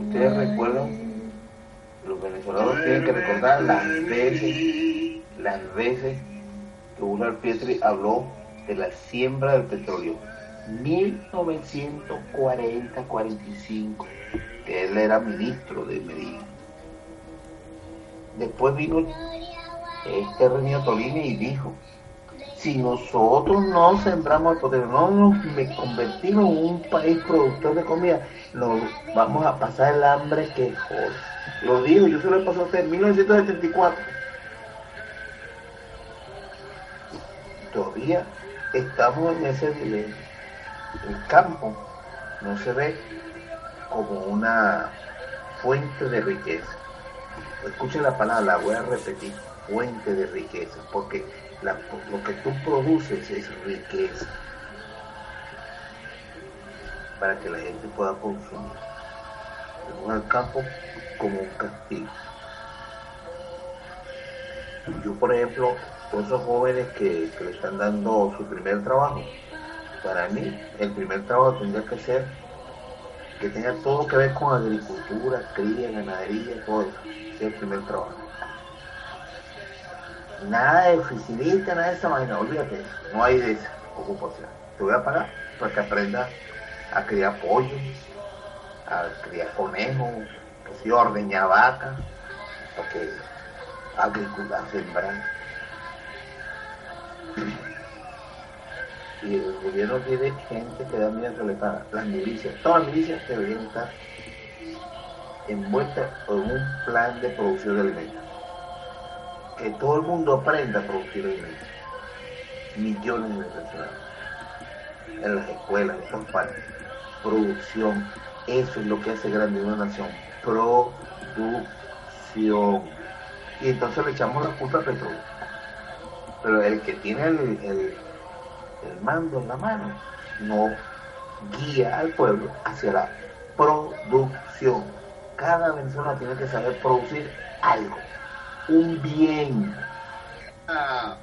Ustedes recuerdan, los venezolanos tienen que recordar las veces, las veces que Ular Pietri habló de la siembra del petróleo. 1940-45, que él era ministro de Medina. Después vino este Renio Tolini y dijo, si nosotros no sembramos petróleo, no nos convertimos en un país productor de comida, nos vamos a pasar el hambre que. Lo dijo, yo se lo he pasado en 1974. Todavía estamos en ese nivel. El campo no se ve como una fuente de riqueza. Escuchen la palabra, la voy a repetir, fuente de riqueza, porque lo que tú produces es riqueza para que la gente pueda consumir. Tenemos el campo como un castigo. Yo, por ejemplo, con esos jóvenes que, le están dando su primer trabajo, para mí el primer trabajo tendría que ser que tenga todo que ver con agricultura, cría, ganadería, todo. Ese es el primer trabajo. Nada de oficinista, nada de esa vaina, olvídate, no hay de esa ocupación. Te voy a pagar para que aprendas a criar pollo, a criar conejos, que si ordeñar vaca, para que agricultura, sembrar. Y el gobierno tiene gente que da miedo que le paga. Las milicias, todas las milicias deberían estar envueltas en un plan de producción de alimentos. Que todo el mundo aprenda a producir alimentos. Millones de personas. En las escuelas, en todas partes. Producción. Eso es lo que hace grande una nación. Producción. Y entonces le echamos la culpa al. Pero el que tiene el, el, el mando en la mano no guía al pueblo hacia la producción. Cada venezolano tiene que saber producir algo, un bien. Ah,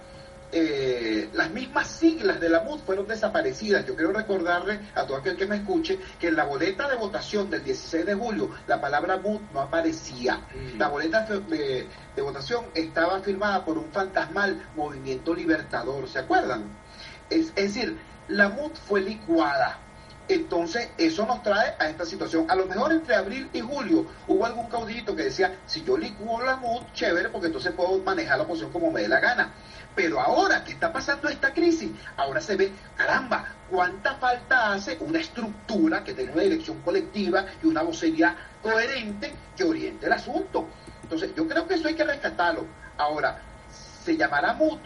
eh, las mismas siglas de la MUD fueron desaparecidas. Yo quiero recordarle a todo aquel que me escuche que en la boleta de votación del 16 de julio la palabra MUD no aparecía. La boleta de, de votación estaba firmada por un fantasmal movimiento libertador, ¿se acuerdan? Es, es decir, la MUD fue licuada. Entonces, eso nos trae a esta situación. A lo mejor entre abril y julio hubo algún caudillito que decía, si yo licuo la MUD, chévere, porque entonces puedo manejar la oposición como me dé la gana. Pero ahora que está pasando esta crisis, ahora se ve, caramba, cuánta falta hace una estructura que tenga una dirección colectiva y una vocería coherente que oriente el asunto. Entonces, yo creo que eso hay que rescatarlo. Ahora, se llamará MUD,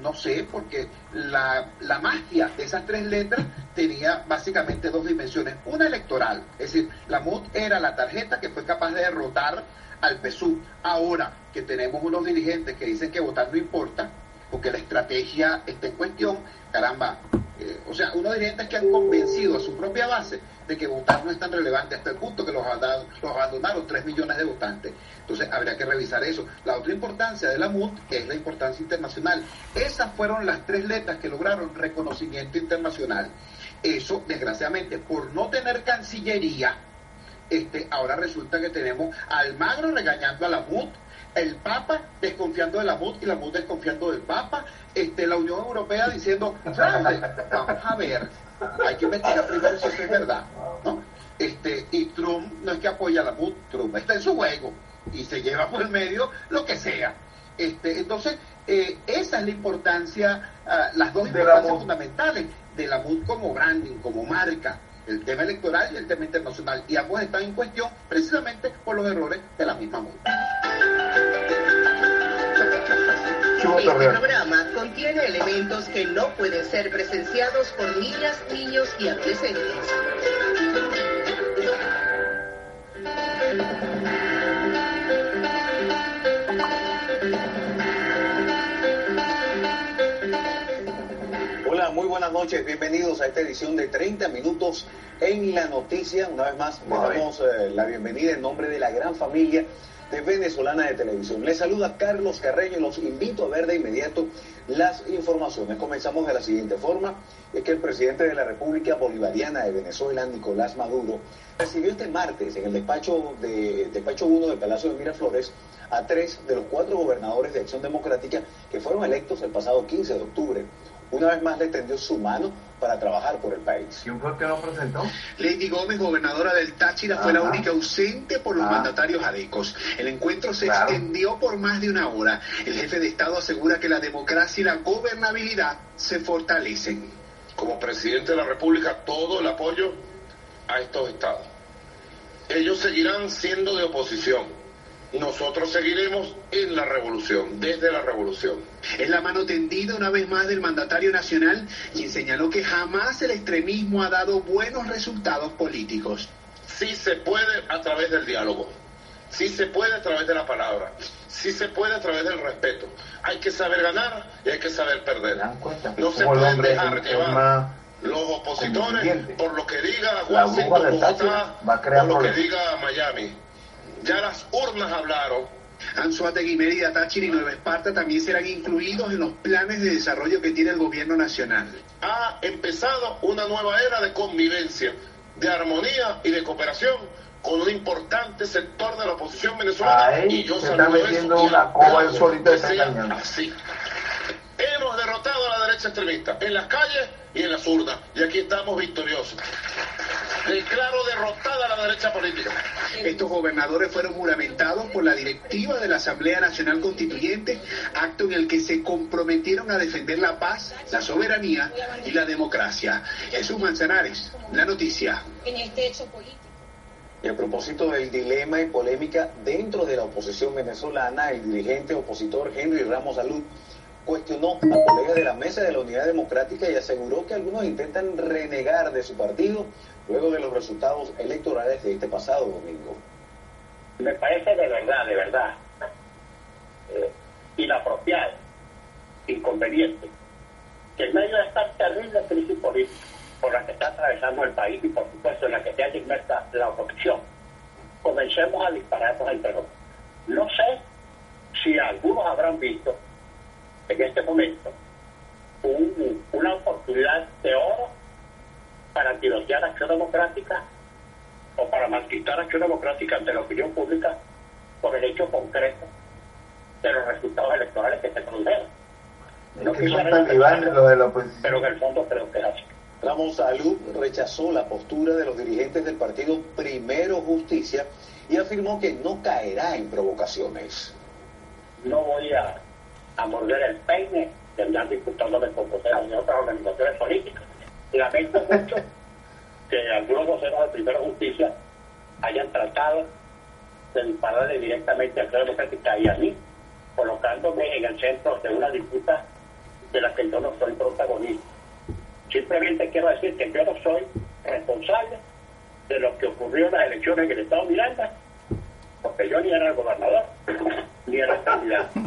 no sé, porque la, la, magia de esas tres letras tenía básicamente dos dimensiones. Una electoral, es decir, la MUD era la tarjeta que fue capaz de derrotar al PSUV. Ahora que tenemos unos dirigentes que dicen que votar no importa, porque la estrategia está en cuestión, caramba, o sea, unos dirigentes que han convencido a su propia base de que votar no es tan relevante hasta el punto que los, los abandonaron 3 millones de votantes. Entonces habría que revisar eso. La otra importancia de la MUD es la importancia internacional. Esas fueron las tres letras que lograron reconocimiento internacional. Eso, desgraciadamente, por no tener cancillería, este, ahora resulta que tenemos a Almagro regañando a la MUD, el Papa desconfiando de la MUD y la MUD desconfiando del Papa, este, la Unión Europea diciendo, fraude, vamos a ver, hay que investigar primero si eso es verdad, ¿no? Este, y Trump no es que apoya a la MUD, Trump está en su juego y se lleva por el medio lo que sea. Este, entonces, eh, esa es la importancia, uh, las dos importancias fundamentales de la MUD como branding, como marca, el tema electoral y el tema internacional, y ambos están en cuestión precisamente por los errores de la misma multa. Este programa contiene elementos que no pueden ser presenciados por niñas, niños y adolescentes. Noches, bienvenidos a esta edición de 30 minutos en la noticia. Una vez más, le damos eh, la bienvenida en nombre de la gran familia de Venezolana de Televisión. Les saluda Carlos Carreño y los invito a ver de inmediato las informaciones. Comenzamos de la siguiente forma, es que el presidente de la República Bolivariana de Venezuela, Nicolás Maduro, recibió este martes en el despacho, de, despacho 1 del Palacio de Miraflores a tres de los cuatro gobernadores de Acción Democrática que fueron electos el pasado 15 de octubre una vez más le tendió su mano para trabajar por el país. ¿Quién fue el que lo presentó? Lady Gómez, gobernadora del Táchira, fue la única ausente por los ah. mandatarios adecos. El encuentro se extendió por más de una hora. El jefe de Estado asegura que la democracia y la gobernabilidad se fortalecen. Como presidente de la República, todo el apoyo a estos estados. Ellos seguirán siendo de oposición nosotros seguiremos en la revolución, desde la revolución. Es la mano tendida una vez más del mandatario nacional, quien señaló que jamás el extremismo ha dado buenos resultados políticos. Sí se puede a través del diálogo, sí se puede a través de la palabra, sí se puede a través del respeto. Hay que saber ganar y hay que saber perder. No se pueden dejar llevar los opositores por lo que diga Washington, Bogotá, por lo que diga Miami. Ya las urnas hablaron. Anzuategui, Mérida, Táchira y Nueva Esparta también serán incluidos en los planes de desarrollo que tiene el gobierno nacional. Ha empezado una nueva era de convivencia, de armonía y de cooperación con un importante sector de la oposición venezolana. y yo se está metiendo una coba el solito así. Hemos derrotado a la derecha extremista en las calles y en las urnas. Y aquí estamos victoriosos. Declaro derrotada a la derecha política. Estos gobernadores fueron juramentados por la directiva de la Asamblea Nacional Constituyente, acto en el que se comprometieron a defender la paz, la soberanía y la democracia. Jesús Manzanares, la noticia. En este hecho político. Y a propósito del dilema y polémica dentro de la oposición venezolana, el dirigente opositor Henry Ramos Salud cuestionó a colegas de la Mesa de la Unidad Democrática y aseguró que algunos intentan renegar de su partido luego de los resultados electorales de este pasado domingo. Me parece de verdad, de verdad, eh, inapropiado, inconveniente, que en medio de esta terrible crisis política por la que está atravesando el país y por supuesto en la que se haya inmersa la oposición, comencemos a dispararnos entre nosotros. No sé si algunos habrán visto en este momento una oportunidad de oro para tirotear acción democrática o para malquitar acción democrática ante la opinión pública por el hecho concreto de los resultados electorales que se produjeron. No pero en el fondo creo que es así. Ramos Salud rechazó la postura de los dirigentes del partido Primero Justicia y afirmó que no caerá en provocaciones. No voy a a morder el peine de andar disputándome con voceros de otras organizaciones políticas. Lamento mucho que algunos voceros de Primera Justicia hayan tratado de dispararle directamente a Claudio Democrática y a mí, colocándome en el centro de una disputa de la que yo no soy protagonista. Simplemente quiero decir que yo no soy responsable de lo que ocurrió en las elecciones en el Estado Miranda, porque yo ni era el gobernador, ni era el candidato.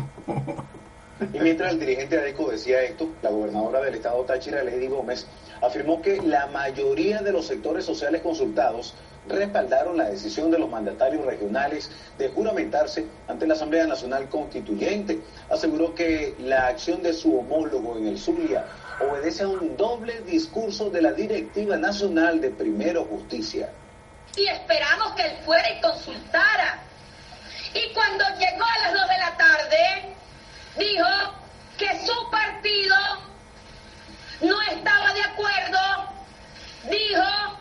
Y mientras el dirigente ADECO decía esto, la gobernadora del estado Táchira, Lady Gómez, afirmó que la mayoría de los sectores sociales consultados respaldaron la decisión de los mandatarios regionales de juramentarse ante la Asamblea Nacional Constituyente. Aseguró que la acción de su homólogo en el Zulia obedece a un doble discurso de la Directiva Nacional de Primero Justicia. Y esperamos que él fuera y consultara. Y cuando llegó a las dos de la tarde, dijo que su partido no estaba de acuerdo, dijo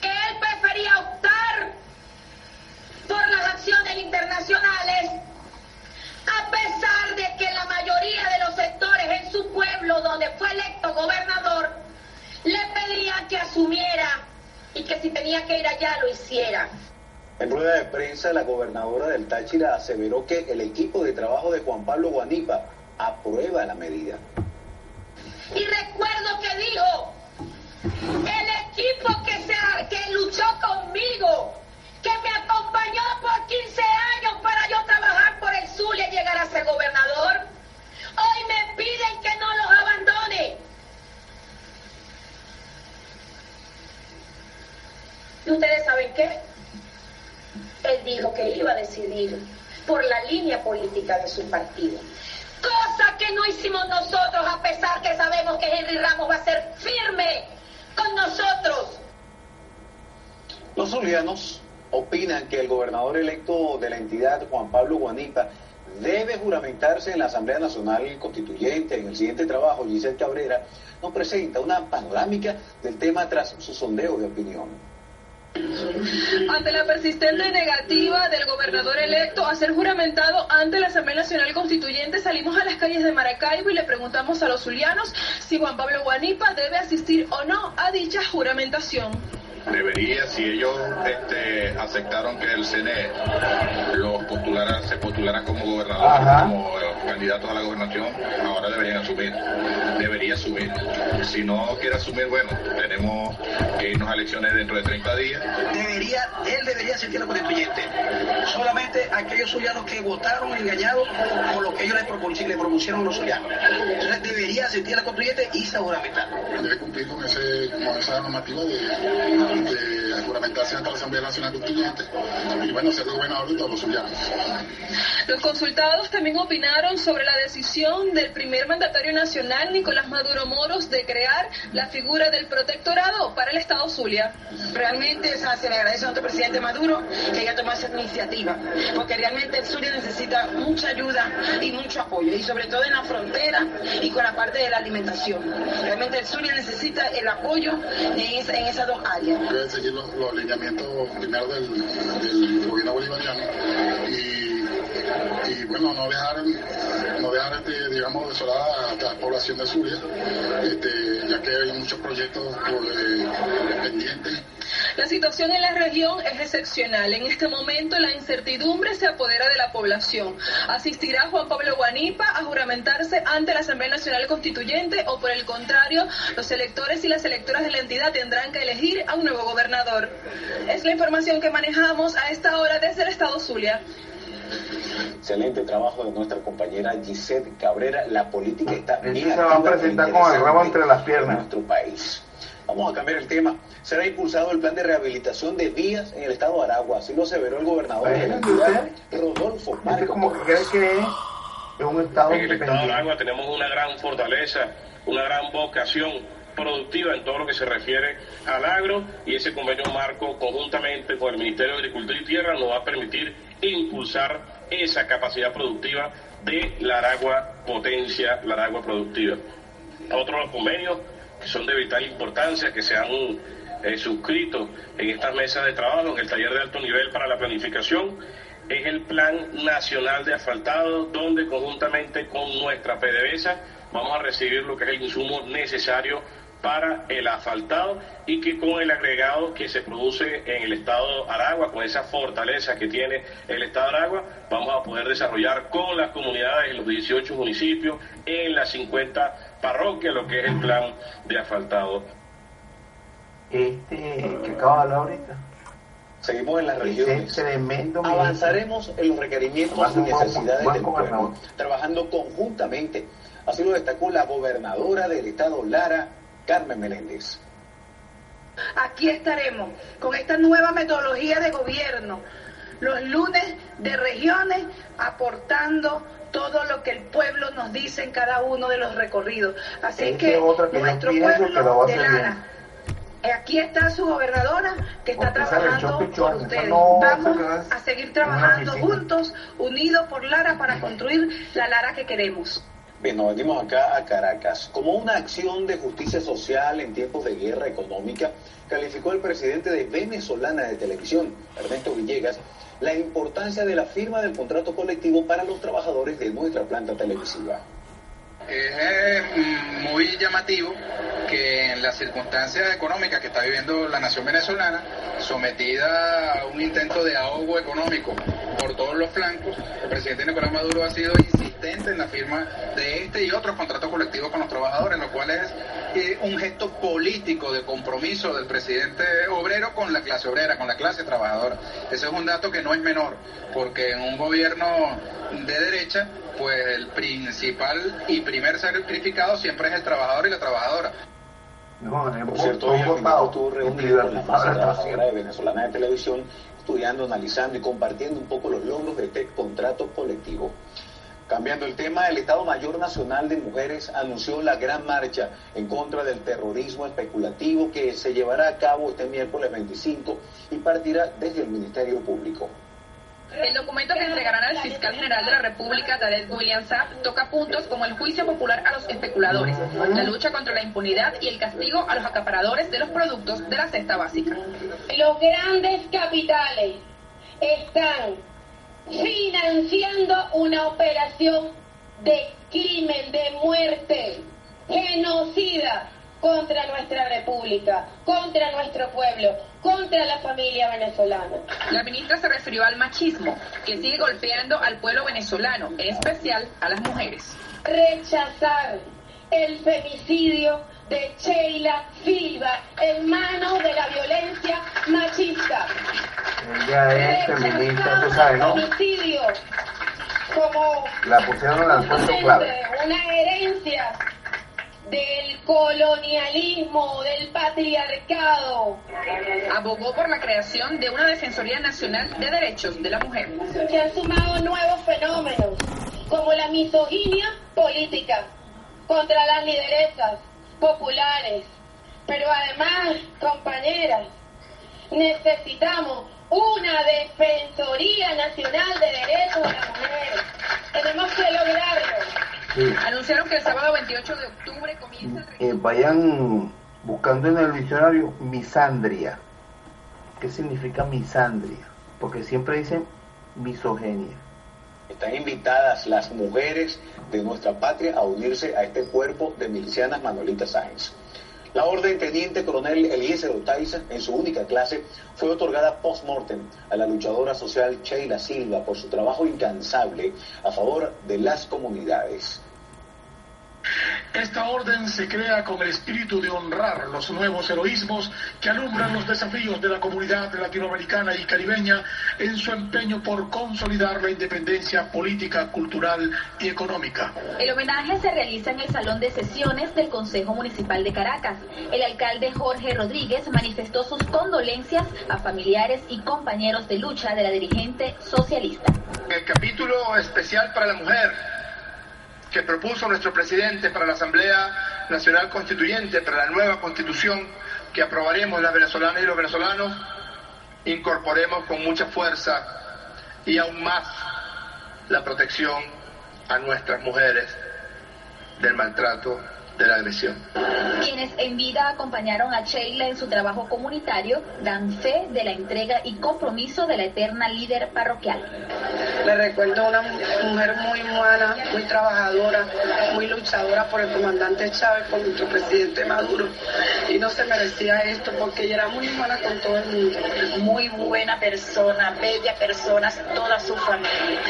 que él prefería optar por las acciones internacionales, a pesar de que la mayoría de los sectores en su pueblo, donde fue electo gobernador, le pedían que asumiera y que si tenía que ir allá lo hiciera. En rueda de prensa, la gobernadora del Táchira aseveró que el equipo de trabajo de Juan Pablo Guanipa aprueba la medida. Y recuerdo que dijo, el equipo que, se, que luchó conmigo, que me acompañó por 15 años para yo trabajar por el Zulia y llegar a ser gobernador, hoy me piden que no los abandone. ¿Y ustedes saben qué? Dijo que iba a decidir por la línea política de su partido. Cosa que no hicimos nosotros, a pesar que sabemos que Henry Ramos va a ser firme con nosotros. Los zulianos opinan que el gobernador electo de la entidad, Juan Pablo Guanipa, debe juramentarse en la Asamblea Nacional Constituyente. En el siguiente trabajo, Giselle Cabrera nos presenta una panorámica del tema tras su sondeo de opinión. Ante la persistente negativa del gobernador electo a ser juramentado ante la Asamblea Nacional Constituyente, salimos a las calles de Maracaibo y le preguntamos a los zulianos si Juan Pablo Guanipa debe asistir o no a dicha juramentación debería, si ellos este, aceptaron que el CNE los postulara, se postulara como gobernador, como candidatos a la gobernación, ahora deberían asumir, debería asumir. Si no quiere asumir, bueno, tenemos que irnos a elecciones dentro de 30 días. Debería, él debería asistir a la constituyente. Solamente aquellos zulianos que votaron engañados por lo que ellos le, le propusieron los zulianos. Entonces debería asistir a la constituyente y seguramente. Debe cumplir con, ese, con esa normativa de de juramentarse ante la Asamblea Nacional Constituyente y bueno, ser gobernador de todos los. Los consultados también opinaron sobre la decisión del primer mandatario nacional, Nicolás Maduro Moros, de crear la figura del protectorado para el Estado Zulia. Realmente se le agradece a nuestro presidente Maduro que haya tomado esa iniciativa, porque realmente el Zulia necesita mucha ayuda y mucho apoyo, y sobre todo en la frontera y con la parte de la alimentación. Realmente el Zulia necesita el apoyo en, en esas dos áreas debe seguir los, los alineamientos primero del, del, gobierno bolivariano y, y, bueno, no dejar, no dejar este, digamos, desolada a la población de Zulia, este, ya que hay muchos proyectos eh, pendientes la situación en la región es excepcional. En este momento la incertidumbre se apodera de la población. ¿Asistirá Juan Pablo Guanipa a juramentarse ante la Asamblea Nacional Constituyente o por el contrario, los electores y las electoras de la entidad tendrán que elegir a un nuevo gobernador? Es la información que manejamos a esta hora desde el Estado Zulia. Excelente trabajo de nuestra compañera Gisette Cabrera. La política está bien. Se va a presentar con el rabo entre las piernas. En nuestro país. Vamos a cambiar el tema. Será impulsado el plan de rehabilitación de vías en el estado de Aragua. Así lo aseveró el gobernador de la ciudad, Rodolfo Marcos. como que cree que es un estado En el estado de Aragua tenemos una gran fortaleza, una gran vocación productiva en todo lo que se refiere al agro y ese convenio marco conjuntamente con el Ministerio de Agricultura y Tierra nos va a permitir impulsar esa capacidad productiva de la Aragua Potencia, la Aragua Productiva. Otros convenios que son de vital importancia, que se han eh, suscrito en estas mesas de trabajo, en el taller de alto nivel para la planificación, es el Plan Nacional de Asfaltado, donde conjuntamente con nuestra PDVSA vamos a recibir lo que es el insumo necesario para el asfaltado y que con el agregado que se produce en el estado de Aragua, con esa fortaleza que tiene el estado de Aragua, vamos a poder desarrollar con las comunidades en los 18 municipios, en las 50 parroquia lo que es el plan de asfaltado. Este que acaba de hablar ahorita. Seguimos en las regiones. Tremendo Avanzaremos en los requerimientos y necesidades del pueblo, trabajando conjuntamente. Así lo destacó la gobernadora del estado Lara, Carmen Meléndez. Aquí estaremos con esta nueva metodología de gobierno, los lunes de regiones, aportando todo lo que el pueblo nos dice en cada uno de los recorridos. Así que, nuestro pueblo de Lara, aquí está su gobernadora que está trabajando por ustedes. Vamos a seguir trabajando juntos, unidos por Lara, para construir la Lara que queremos. Bien, nos venimos acá a Caracas. Como una acción de justicia social en tiempos de guerra económica, calificó el presidente de Venezolana de Televisión, Ernesto Villegas, la importancia de la firma del contrato colectivo para los trabajadores de nuestra planta televisiva. Es mm, muy llamativo que en las circunstancias económicas que está viviendo la nación venezolana, sometida a un intento de ahogo económico por todos los flancos, el presidente Nicolás Maduro ha sido insistente en la firma de este y otros contratos colectivos con los trabajadores, lo cual es eh, un gesto político de compromiso del presidente obrero con la clase obrera, con la clase trabajadora. Ese es un dato que no es menor, porque en un gobierno de derecha, pues el principal y primer sacrificado siempre es el trabajador y la trabajadora. Por cierto, hoy el ministro estuvo reunido con la trabajadora de venezolana de televisión, estudiando, analizando y compartiendo un poco los logros de este contrato colectivo. Cambiando el tema, el Estado Mayor Nacional de Mujeres anunció la gran marcha en contra del terrorismo especulativo que se llevará a cabo este miércoles 25 y partirá desde el Ministerio Público. El documento que entregarán al fiscal general de la República, Tarek William Saab, toca puntos como el juicio popular a los especuladores, la lucha contra la impunidad y el castigo a los acaparadores de los productos de la cesta básica. Los grandes capitales están financiando una operación de crimen, de muerte, genocida contra nuestra república, contra nuestro pueblo, contra la familia venezolana. La ministra se refirió al machismo, que sigue golpeando al pueblo venezolano, en especial a las mujeres. Rechazar el femicidio de Sheila Silva en manos de la violencia machista. Ella es feminista, tú sabes, ¿no? Femicidio como La pusieron en el clave. una herencia del colonialismo, del patriarcado. Abogó por la creación de una Defensoría Nacional de Derechos de la Mujer. Se han sumado nuevos fenómenos, como la misoginia política contra las lideresas populares. Pero además, compañeras, necesitamos una Defensoría Nacional de Derechos de la Mujer. Tenemos que lograrlo. Anunciaron que el sábado 28 de octubre comienza el Eh, vayan buscando en el diccionario misandria. ¿Qué significa misandria? Porque siempre dicen misoginia. Están invitadas las mujeres de nuestra patria a unirse a este cuerpo de milicianas Manolita Sáenz. La orden Teniente Coronel Eliezer Otaiza, en su única clase, fue otorgada post-mortem a la luchadora social Sheila Silva por su trabajo incansable a favor de las comunidades. Esta orden se crea con el espíritu de honrar los nuevos heroísmos que alumbran los desafíos de la comunidad latinoamericana y caribeña en su empeño por consolidar la independencia política, cultural y económica. El homenaje se realiza en el Salón de Sesiones del Consejo Municipal de Caracas. El alcalde Jorge Rodríguez manifestó sus condolencias a familiares y compañeros de lucha de la dirigente socialista. El capítulo especial para la mujer que propuso nuestro presidente para la Asamblea Nacional Constituyente, para la nueva constitución que aprobaremos las venezolanas y los venezolanos, incorporemos con mucha fuerza y aún más la protección a nuestras mujeres del maltrato, de la agresión. Quienes en vida acompañaron a Sheila en su trabajo comunitario dan fe de la entrega y compromiso de la eterna líder parroquial. Le recuerdo una mujer muy humana, muy trabajadora, muy luchadora por el comandante Chávez, por nuestro presidente Maduro. Y no se merecía esto porque ella era muy humana con todo el mundo. Muy buena persona, bella persona, toda su familia.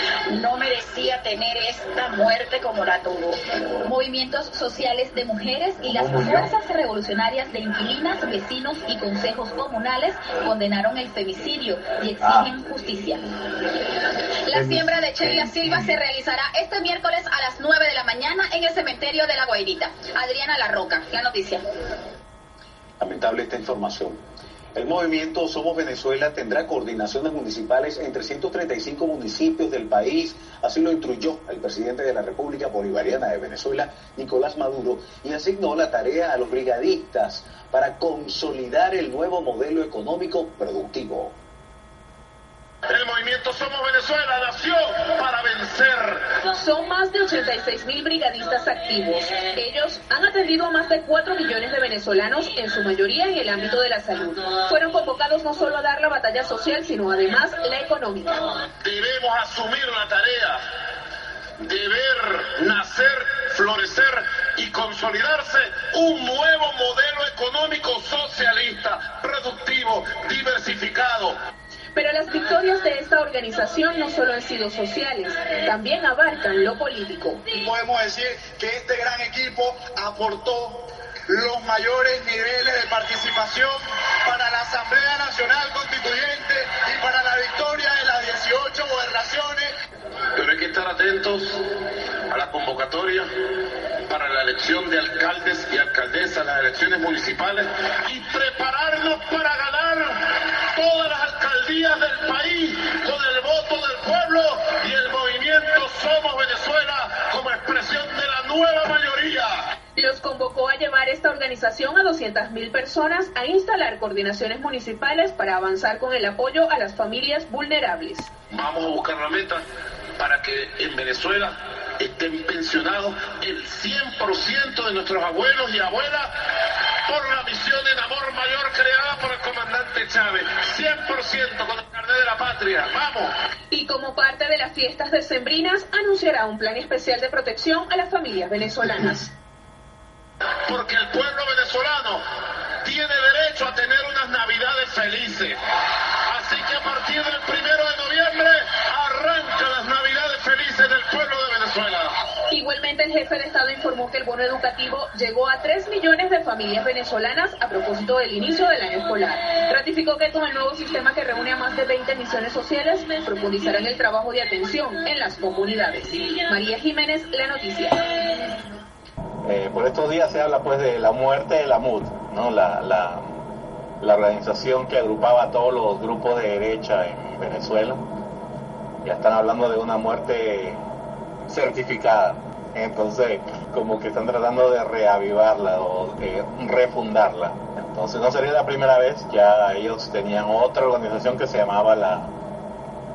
No merecía tener esta muerte como la tuvo. Movimientos sociales de mujeres y las fuerzas revolucionarias de inquilinas, vecinos y consejos comunales condenaron el femicidio y exigen justicia. La siembra de Sheila Silva se realizará este miércoles a las 9 de la mañana en el cementerio de La Guairita. Adriana La Roca, la noticia. Lamentable esta información. El movimiento Somos Venezuela tendrá coordinaciones municipales en 335 municipios del país, así lo instruyó el presidente de la República Bolivariana de Venezuela, Nicolás Maduro, y asignó la tarea a los brigadistas para consolidar el nuevo modelo económico productivo. El movimiento Somos Venezuela nació para vencer. Son más de 86 mil brigadistas activos. Ellos han atendido a más de 4 millones de venezolanos, en su mayoría en el ámbito de la salud. Fueron convocados no solo a dar la batalla social, sino además la económica. Debemos asumir la tarea de ver nacer, florecer y consolidarse un nuevo modelo económico socialista, productivo, diversificado. Pero las victorias de esta organización no solo han sido sociales, también abarcan lo político. Podemos decir que este gran equipo aportó los mayores niveles de participación para la Asamblea Nacional Constituyente y para la victoria de las 18 gobernaciones. Pero hay que estar atentos a la convocatoria para la elección de alcaldes y alcaldesas, las elecciones municipales y prepararnos para ganar todas las alcaldías del país con el voto del pueblo y el movimiento Somos Venezuela como expresión de la nueva mayoría. Los convocó a llevar esta organización a 200.000 personas a instalar coordinaciones municipales para avanzar con el apoyo a las familias vulnerables. Vamos a buscar la meta para que en Venezuela estén pensionados el 100% de nuestros abuelos y abuelas por la misión en amor mayor creada por el comandante Chávez. 100% con el carnet de la patria. ¡Vamos! Y como parte de las fiestas decembrinas, anunciará un plan especial de protección a las familias venezolanas. Porque el pueblo venezolano tiene derecho a tener unas navidades felices. Así que a partir del primero de noviembre arranca las navidades felices del pueblo de Venezuela. Igualmente, el jefe de Estado informó que el bono educativo llegó a 3 millones de familias venezolanas a propósito del inicio del año escolar. Ratificó que con el nuevo sistema que reúne a más de 20 misiones sociales, profundizarán el trabajo de atención en las comunidades. María Jiménez, La Noticia. Eh, por estos días se habla pues de la muerte de la MUD, ¿no? La, la, organización que agrupaba a todos los grupos de derecha en Venezuela. Ya están hablando de una muerte certificada. Entonces, como que están tratando de reavivarla o de refundarla. Entonces, no sería la primera vez, ya ellos tenían otra organización que se llamaba la,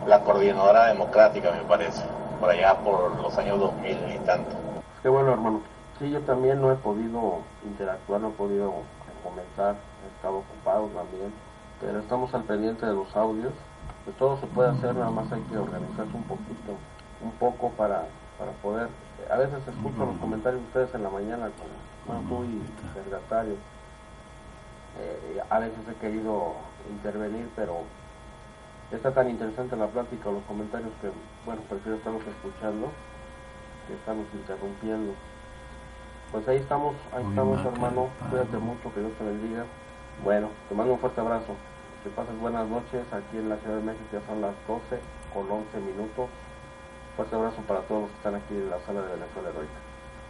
la Coordinadora Democrática, me parece, por allá por los años 2000 y tanto. Qué bueno, hermano. Sí, yo también no he podido interactuar, no he podido comentar, he estado ocupado también, pero estamos al pendiente de los audios. Pues todo se puede hacer, nada más hay que organizarse un poquito, un poco para, para poder. A veces escucho los comentarios de ustedes en la mañana con muy vergatario. Eh, a veces he querido intervenir, pero está tan interesante la plática, los comentarios que, bueno, prefiero estarlos escuchando que estamos interrumpiendo. Pues ahí estamos, ahí estamos hermano, cuídate mucho, que Dios te bendiga. Bueno, te mando un fuerte abrazo, que pases buenas noches, aquí en la Ciudad de México ya son las 12 con 11 minutos. Fuerte abrazo para todos los que están aquí en la sala de Venezuela Heroica.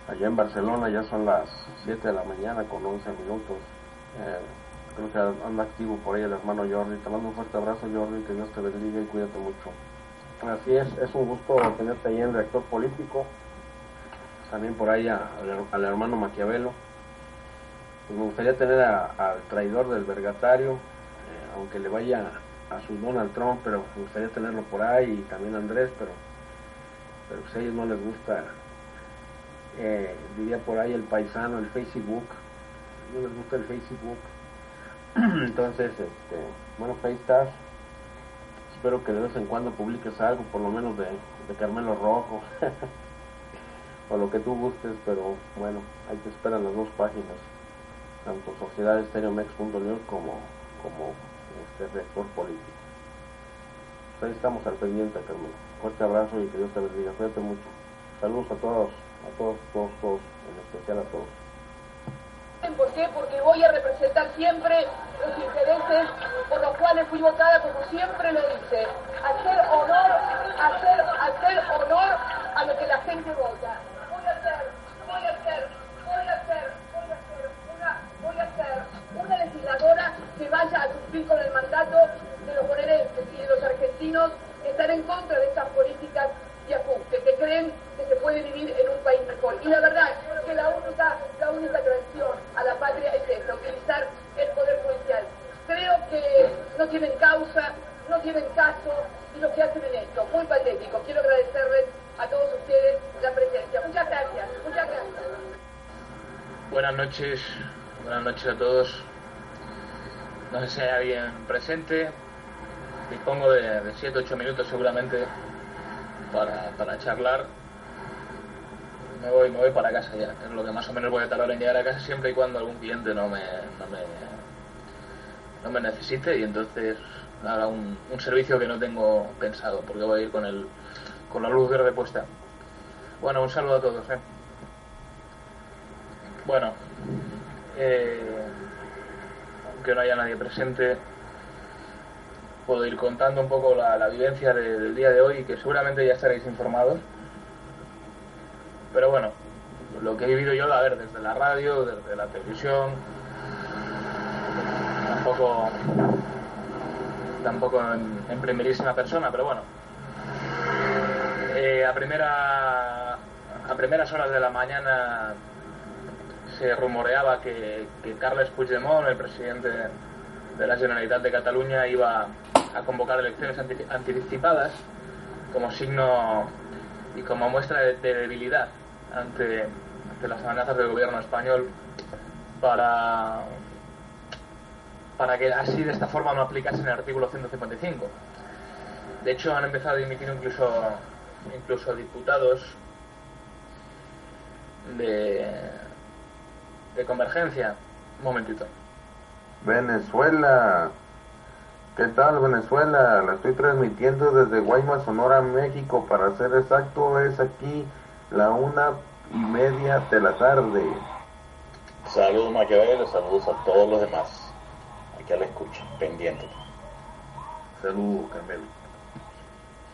Allá en Barcelona ya son las 7 de la mañana con 11 minutos. Eh, creo que anda activo por ahí el hermano Jordi. Te mando un fuerte abrazo Jordi, que Dios te bendiga y cuídate mucho. Así es, es un gusto tenerte ahí en Reactor Político también por ahí al, hermano Maquiavelo. Pues me gustaría tener al traidor del vergatario, eh, aunque le vaya a su Donald Trump, pero me gustaría tenerlo por ahí y también a Andrés, pero, pero pues a ellos no les gusta, eh, diría por ahí el paisano, el Facebook, no les gusta el Facebook. Entonces, este, bueno, FaceTime, espero que de vez en cuando publiques algo, por lo menos de Carmelo Rojo. o lo que tú gustes, pero bueno, hay que esperar las dos páginas, tanto sociedadestereomex.news como, como este reactor político. Pues ahí estamos al pendiente, Carmen. Fuerte abrazo y que Dios te bendiga. Cuídate mucho. Saludos a todos, a todos, todos, todos, en especial a todos. ¿Por qué? Porque voy a representar siempre los intereses por los cuales fui votada, como siempre lo hice. Hacer honor, hacer, hacer honor a lo que la gente vota voy a hacer, voy a hacer, voy a hacer, voy a hacer una, voy a hacer una legisladora que vaya a con el mandato de los bonaerenses y de los argentinos están en contra de estas políticas de ajuste, que creen que se puede vivir en un país mejor. Y la verdad que la única, la única traición a la patria es esta, utilizar el poder policial. Creo que no tienen causa, no tienen caso y lo que hacen en esto, muy patético. Quiero agradecerles a todos ustedes la presencia. Muchas gracias, muchas gracias. Buenas noches, buenas noches a todos. No sé si hay alguien presente. Dispongo de 7-8 minutos seguramente para, para charlar. Me voy, me voy para casa ya, es lo que más o menos voy a tardar en llegar a casa siempre y cuando algún cliente no me, no me, no me necesite y entonces haga un, un servicio que no tengo pensado porque voy a ir con el con la luz verde puesta. Bueno, un saludo a todos. ¿eh? Bueno, eh, aunque no haya nadie presente, puedo ir contando un poco la, vivencia del día de hoy, que seguramente ya estaréis informados. Pero bueno, lo que he vivido yo, a ver, desde la radio, desde la televisión, tampoco tampoco en, primerísima persona, pero bueno. Eh, a primera a primeras horas de la mañana se rumoreaba que, que Carles Puigdemont, el presidente de la Generalitat de Cataluña, iba a convocar elecciones anticipadas como signo y como muestra de, debilidad ante, las amenazas del gobierno español para, para que así de esta forma no aplicase el artículo 155. De hecho, han empezado a dimitir incluso, incluso diputados de, de convergencia. Un momentito. Venezuela. ¿Qué tal Venezuela? La estoy transmitiendo desde Guaymas, Sonora, México. Para ser exacto, es aquí la una y media de la tarde. Saludos Maquiavelo, saludos a todos los demás. Aquí a la escucha, pendiente. Saludos Carmelo.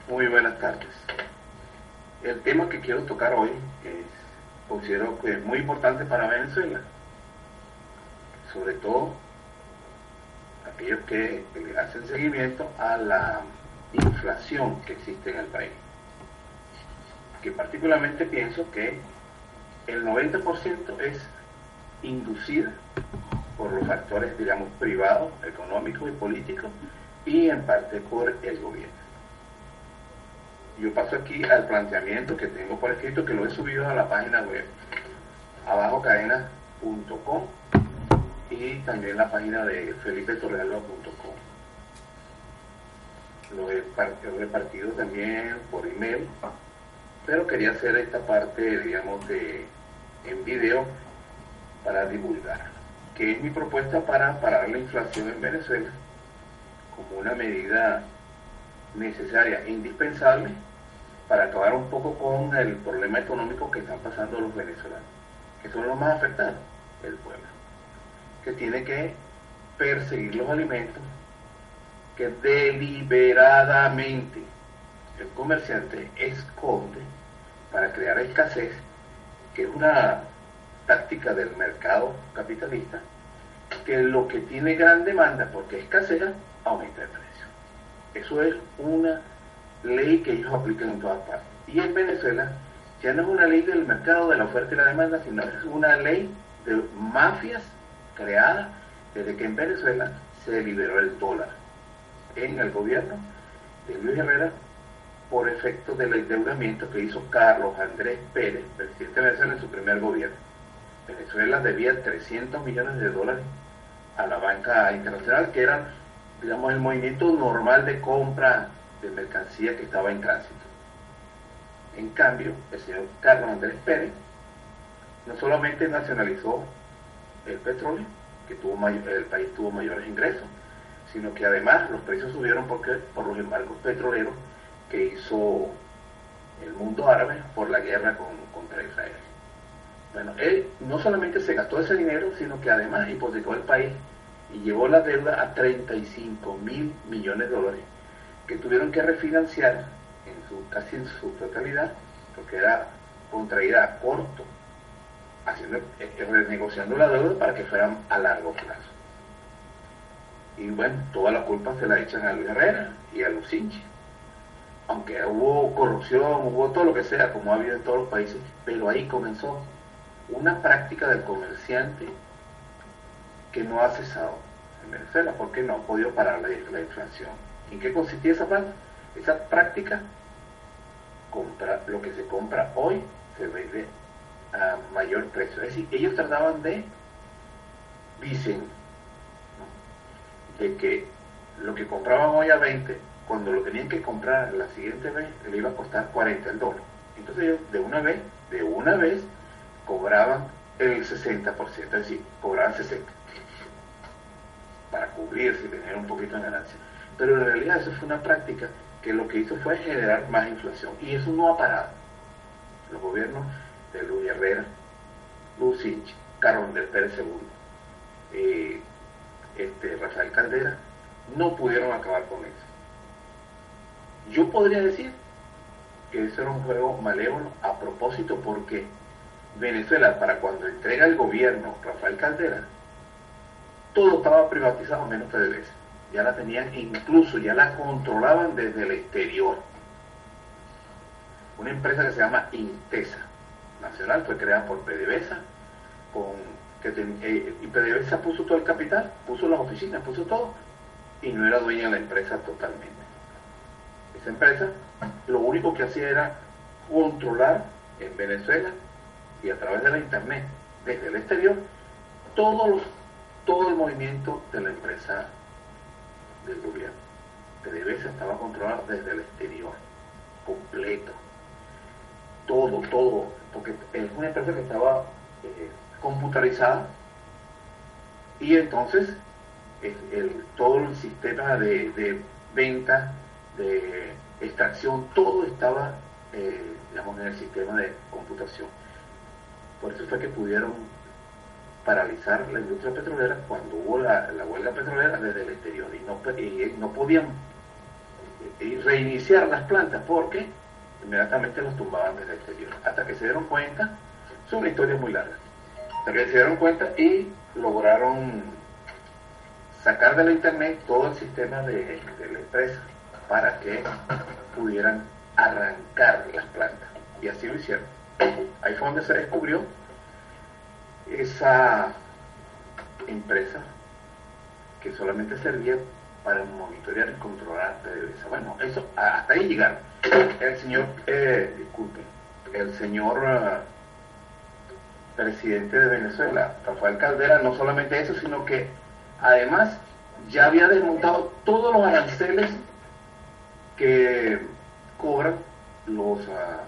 Muy buenas tardes. El tema que quiero tocar hoy es, considero que es muy importante para Venezuela. Sobre todo aquellos que hacen seguimiento a la inflación que existe en el país. Que particularmente pienso que el 90% es inducida por los factores, digamos, privados, económicos y políticos, y en parte por el gobierno. Yo paso aquí al planteamiento que tengo por escrito, que lo he subido a la página web abajocadena.com y también la página de felipetorrealba.com. Lo he repartido también por email, pero quería hacer esta parte, digamos, de en video para divulgar, que es mi propuesta para parar la inflación en Venezuela como una medida necesaria indispensable para acabar un poco con el problema económico que están pasando los venezolanos, que son los más afectados, el pueblo que tiene que perseguir los alimentos que deliberadamente el comerciante esconde para crear escasez, que es una táctica del mercado capitalista, que lo que tiene gran demanda porque escasea, aumenta el precio. Eso es una ley que ellos aplican en todas partes. Y en Venezuela ya no es una ley del mercado de la oferta y la demanda, sino es una ley de mafias creada desde que en Venezuela se liberó el dólar en el gobierno de Luis Herrera por efecto del endeudamiento que hizo Carlos Andrés Pérez, presidente de Venezuela, en su primer gobierno. Venezuela debía 300 millones de dólares a la banca internacional, que era, digamos, el movimiento normal de compra de mercancía que estaba en tránsito. En cambio, el señor Carlos Andrés Pérez no solamente nacionalizó el petróleo, que tuvo el país tuvo mayores ingresos, sino que además los precios subieron porque, por los embargos petroleros que hizo el mundo árabe por la guerra contra Israel. Bueno, él no solamente se gastó ese dinero, sino que además hipotecó el país y llevó la deuda a 35 mil millones de dólares que tuvieron que refinanciar en su, casi en su totalidad, porque era contraída a corto haciendo, eh, renegociando la deuda para que fueran a largo plazo. Y bueno, toda la culpa se la echan a Luis Herrera y a Lucinchi. Aunque hubo corrupción, hubo todo lo que sea, como ha habido en todos los países, pero ahí comenzó una práctica del comerciante que no ha cesado en Venezuela, porque no ha podido parar la, la inflación. ¿En qué consistía esa práctica? Esa práctica, lo que se compra hoy se vende a mayor precio. Es decir, ellos trataban de, dicen, de que lo que compraban hoy a 20, cuando lo tenían que comprar la siguiente vez, le iba a costar 40 el dólar. Entonces ellos de una vez, de una vez, cobraban el 60%, es decir, cobraban 60 para cubrirse y tener un poquito de ganancia. Pero en realidad eso fue una práctica que lo que hizo fue generar más inflación y eso no ha parado. Los gobiernos de Luis Herrera, Lucich, Carlos del Pérez II, eh, este, Rafael Caldera, no pudieron acabar con eso. Yo podría decir que eso era un juego malévolo a propósito porque Venezuela, para cuando entrega el gobierno Rafael Caldera, todo estaba privatizado menos PDVSA. Ya la tenían, incluso ya la controlaban desde el exterior. Una empresa que se llama Intesa Nacional fue creada por PDVSA, con, que eh, y PDVSA puso todo el capital, puso las oficinas, puso todo, y no era dueña de la empresa totalmente. Esa empresa lo único que hacía era controlar en Venezuela y a través de la internet, desde el exterior, todo, todo el movimiento de la empresa del gobierno. PDVSA estaba controlado desde el exterior, completo. Todo, todo, porque es una empresa que estaba eh, computarizada y entonces el, todo el sistema de, venta, de extracción, todo estaba, eh, digamos, en el sistema de computación. Por eso fue que pudieron paralizar la industria petrolera cuando hubo la, huelga petrolera desde el exterior y no, no podían reiniciar las plantas porque inmediatamente las tumbaban desde el exterior. Hasta que se dieron cuenta, es una historia muy larga, hasta que se dieron cuenta y lograron sacar de la internet todo el sistema de, de la empresa para que pudieran arrancar las plantas. Y así lo hicieron. Ahí fue donde se descubrió esa empresa que solamente servía para monitorear y controlar PDVSA. Bueno, eso, hasta ahí llegaron. El señor, eh, disculpe, el señor eh, presidente de Venezuela, Rafael Caldera, no solamente eso, sino que además ya había desmontado todos los aranceles que cobran los, ah,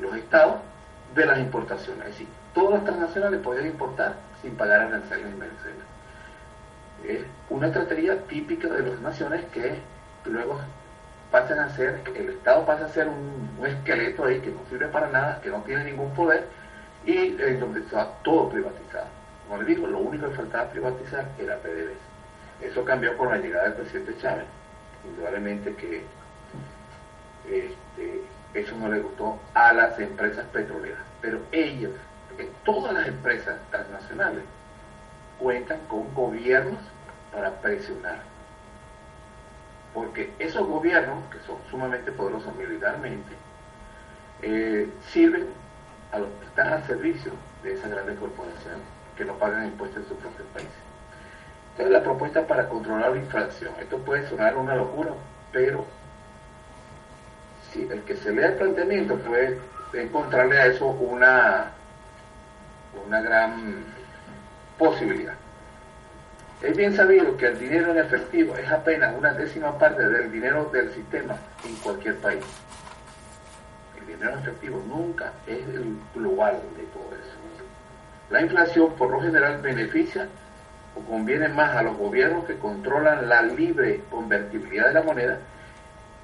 los estados de las importaciones. Es decir, todas las transnacionales podían importar sin pagar aranceles en Venezuela. Es una estrategia típica de las naciones que luego pasan a ser, el Estado pasa a ser un, esqueleto ahí que no sirve para nada, que no tiene ningún poder y en donde está todo privatizado. Como les digo, lo único que faltaba privatizar era PDVSA. Eso cambió con la llegada del presidente Chávez. Indudablemente que este, eso no le gustó a las empresas petroleras, pero ellas todas las empresas transnacionales cuentan con gobiernos para presionar. Porque esos gobiernos, que son sumamente poderosos militarmente, eh, sirven a los que están al servicio de esas grandes corporaciones que no pagan impuestos en sus propios países. Entonces la propuesta para controlar la inflación, esto puede sonar una locura, pero si el que se lea el planteamiento puede encontrarle a eso una una gran posibilidad. Es bien sabido que el dinero en efectivo es apenas una décima parte del dinero del sistema en cualquier país. El dinero en efectivo nunca es el global de todo eso. La inflación por lo general beneficia o conviene más a los gobiernos que controlan la libre convertibilidad de la moneda,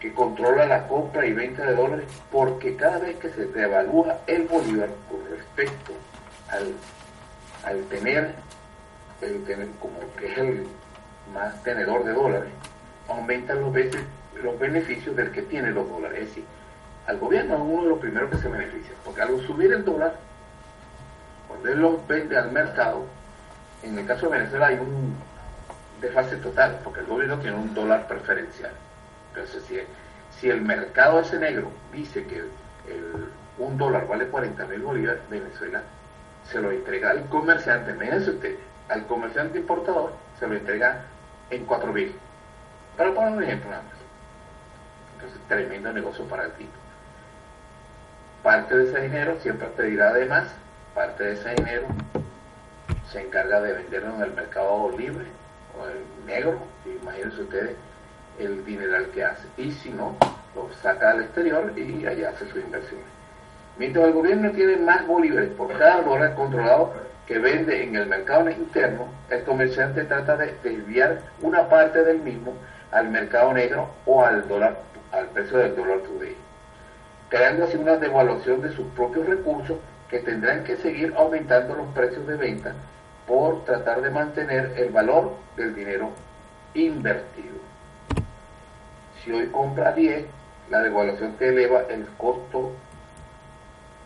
que controla la compra y venta de dólares, porque cada vez que se devalúa el bolívar con respecto al, tener, el tener, como que es el más tenedor de dólares, aumentan los, veces, los beneficios del que tiene los dólares. Es decir, al gobierno es uno de los primeros que se beneficia, porque al subir el dólar, cuando él los vende al mercado, en el caso de Venezuela hay un desfase total, porque el gobierno tiene un dólar preferencial. Entonces, si, si el mercado ese negro dice que un dólar vale 40 mil bolívares, Venezuela se lo entrega al comerciante, imagínense usted, al comerciante importador se lo entrega en 4 mil. Para poner un ejemplo nada más. Entonces, tremendo negocio para el tipo. Parte de ese dinero siempre pedirá además, parte de ese dinero se encarga de venderlo en el mercado libre o el negro, imagínense ustedes el dineral que hace. Y si no, lo saca al exterior y allá hace su inversión. Mientras el gobierno tiene más bolívares por cada dólar controlado que vende en el mercado interno, el comerciante trata de desviar una parte del mismo al mercado negro o al dólar, al precio del dólar today, creando así una devaluación de sus propios recursos que tendrán que seguir aumentando los precios de venta por tratar de mantener el valor del dinero invertido. Si hoy compra 10, la devaluación te eleva el costo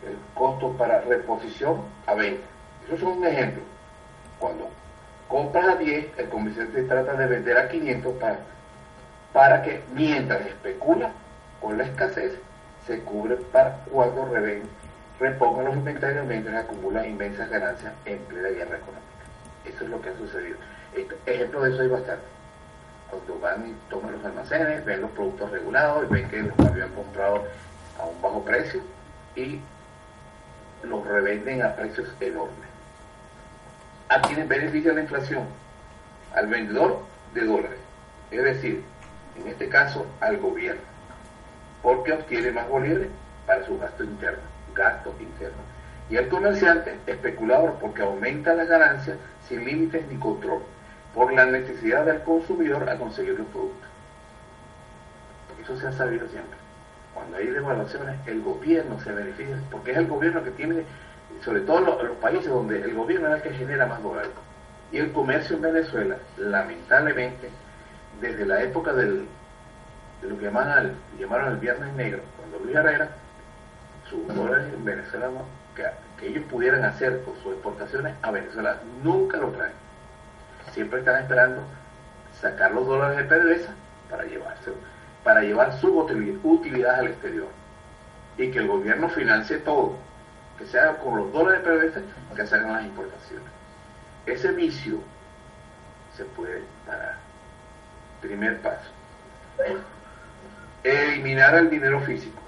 el costo para reposición a venta. Eso es un ejemplo. Cuando compras a 10, el comerciante trata de vender a 500 para, para que mientras especula con la escasez, se cubre para cuando revende, reponga los inventarios mientras acumula inmensas ganancias en plena guerra económica. Eso es lo que ha sucedido. Ejemplo de eso hay bastante. Cuando van y toman los almacenes, ven los productos regulados y ven que los habían comprado a un bajo precio y los revenden a precios enormes. ¿A quiénes beneficia la inflación? Al vendedor de dólares, es decir, en este caso al gobierno, porque obtiene más bolívares para su gasto interno, gasto interno. Y al comerciante, especulador, porque aumenta las ganancias sin límites ni control, por la necesidad del consumidor a conseguir los productos. Eso se ha sabido siempre cuando hay devaluaciones, el gobierno se beneficia, porque es el gobierno que tiene, sobre todo los, países donde el gobierno es el que genera más dólares. Y el comercio en Venezuela, lamentablemente, desde la época del, de lo que llamaron, el Viernes Negro, cuando Luis Herrera, sus dólares en Venezuela, que, ellos pudieran hacer con sus exportaciones a Venezuela, nunca lo traen. Siempre están esperando sacar los dólares de PDVSA para llevárselos para llevar su utilidad al exterior y que el gobierno financie todo, que sea con los dólares de PVC que se hagan las importaciones. Ese vicio se puede parar. Primer paso. Eliminar el dinero físico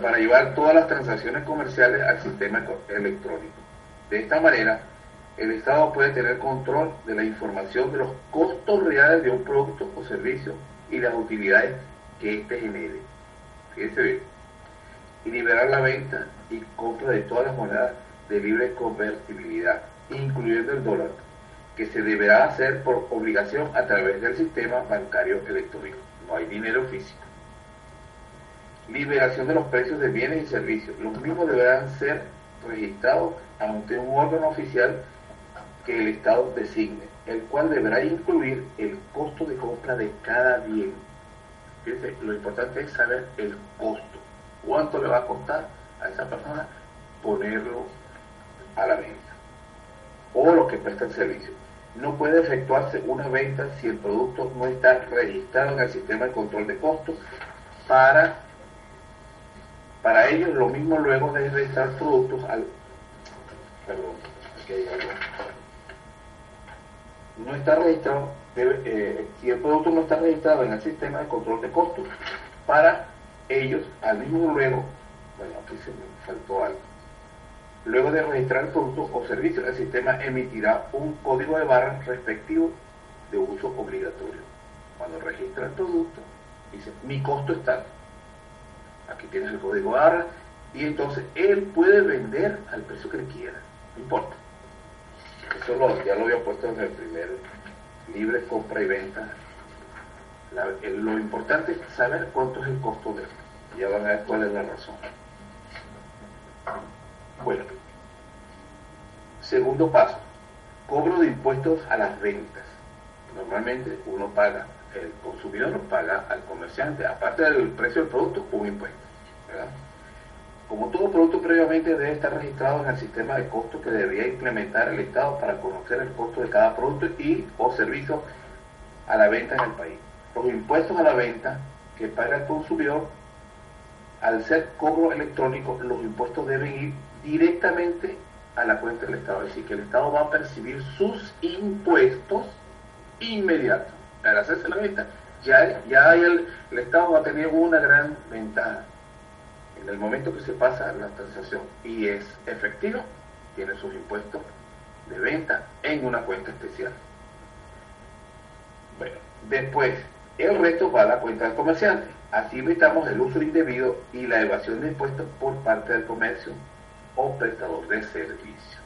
para llevar todas las transacciones comerciales al sistema electrónico. De esta manera, el Estado puede tener control de la información de los costos reales de un producto o servicio y las utilidades que éste genere. Fíjense bien. Y liberar la venta y compra de todas las monedas de libre convertibilidad, incluyendo el dólar, que se deberá hacer por obligación a través del sistema bancario electrónico. No hay dinero físico. Liberación de los precios de bienes y servicios. Los mismos deberán ser registrados ante un órgano oficial que el Estado designe, el cual deberá incluir el costo de compra de cada bien lo importante es saber el costo. ¿Cuánto le va a costar a esa persona ponerlo a la venta? O lo que presta el servicio. No puede efectuarse una venta si el producto no está registrado en el sistema de control de costos para, para ellos lo mismo luego de registrar productos al... Perdón, aquí hay algo. No está registrado eh, si el producto no está registrado en el sistema de control de costos, para ellos, al mismo luego, bueno, aquí se me faltó algo, luego de registrar el producto o servicio, el sistema emitirá un código de barras respectivo de uso obligatorio. Cuando registra el producto, dice, mi costo está, aquí tienes el código de barras, y entonces él puede vender al precio que quiera, no importa. Eso lo, ya lo había puesto en el primer libre compra y venta. lo importante es saber cuánto es el costo de esto. Ya van a ver cuál es la razón. Bueno, segundo paso, cobro de impuestos a las ventas. Normalmente uno paga, el consumidor paga al comerciante, aparte del precio del producto, un impuesto. ¿verdad? Como todo producto previamente debe estar registrado en el sistema de costos que debería implementar el Estado para conocer el costo de cada producto y o servicio a la venta en el país. Los impuestos a la venta que paga el consumidor, al ser cobro electrónico, los impuestos deben ir directamente a la cuenta del Estado. Es decir, que el Estado va a percibir sus impuestos inmediatos. Al hacerse la venta, ya, ya el Estado va a tener una gran ventaja en el momento que se pasa la transacción y es efectivo, tiene sus impuestos de venta en una cuenta especial. Bueno, después, el resto va a la cuenta del comerciante. Así evitamos el uso indebido y la evasión de impuestos por parte del comercio o prestador de servicio.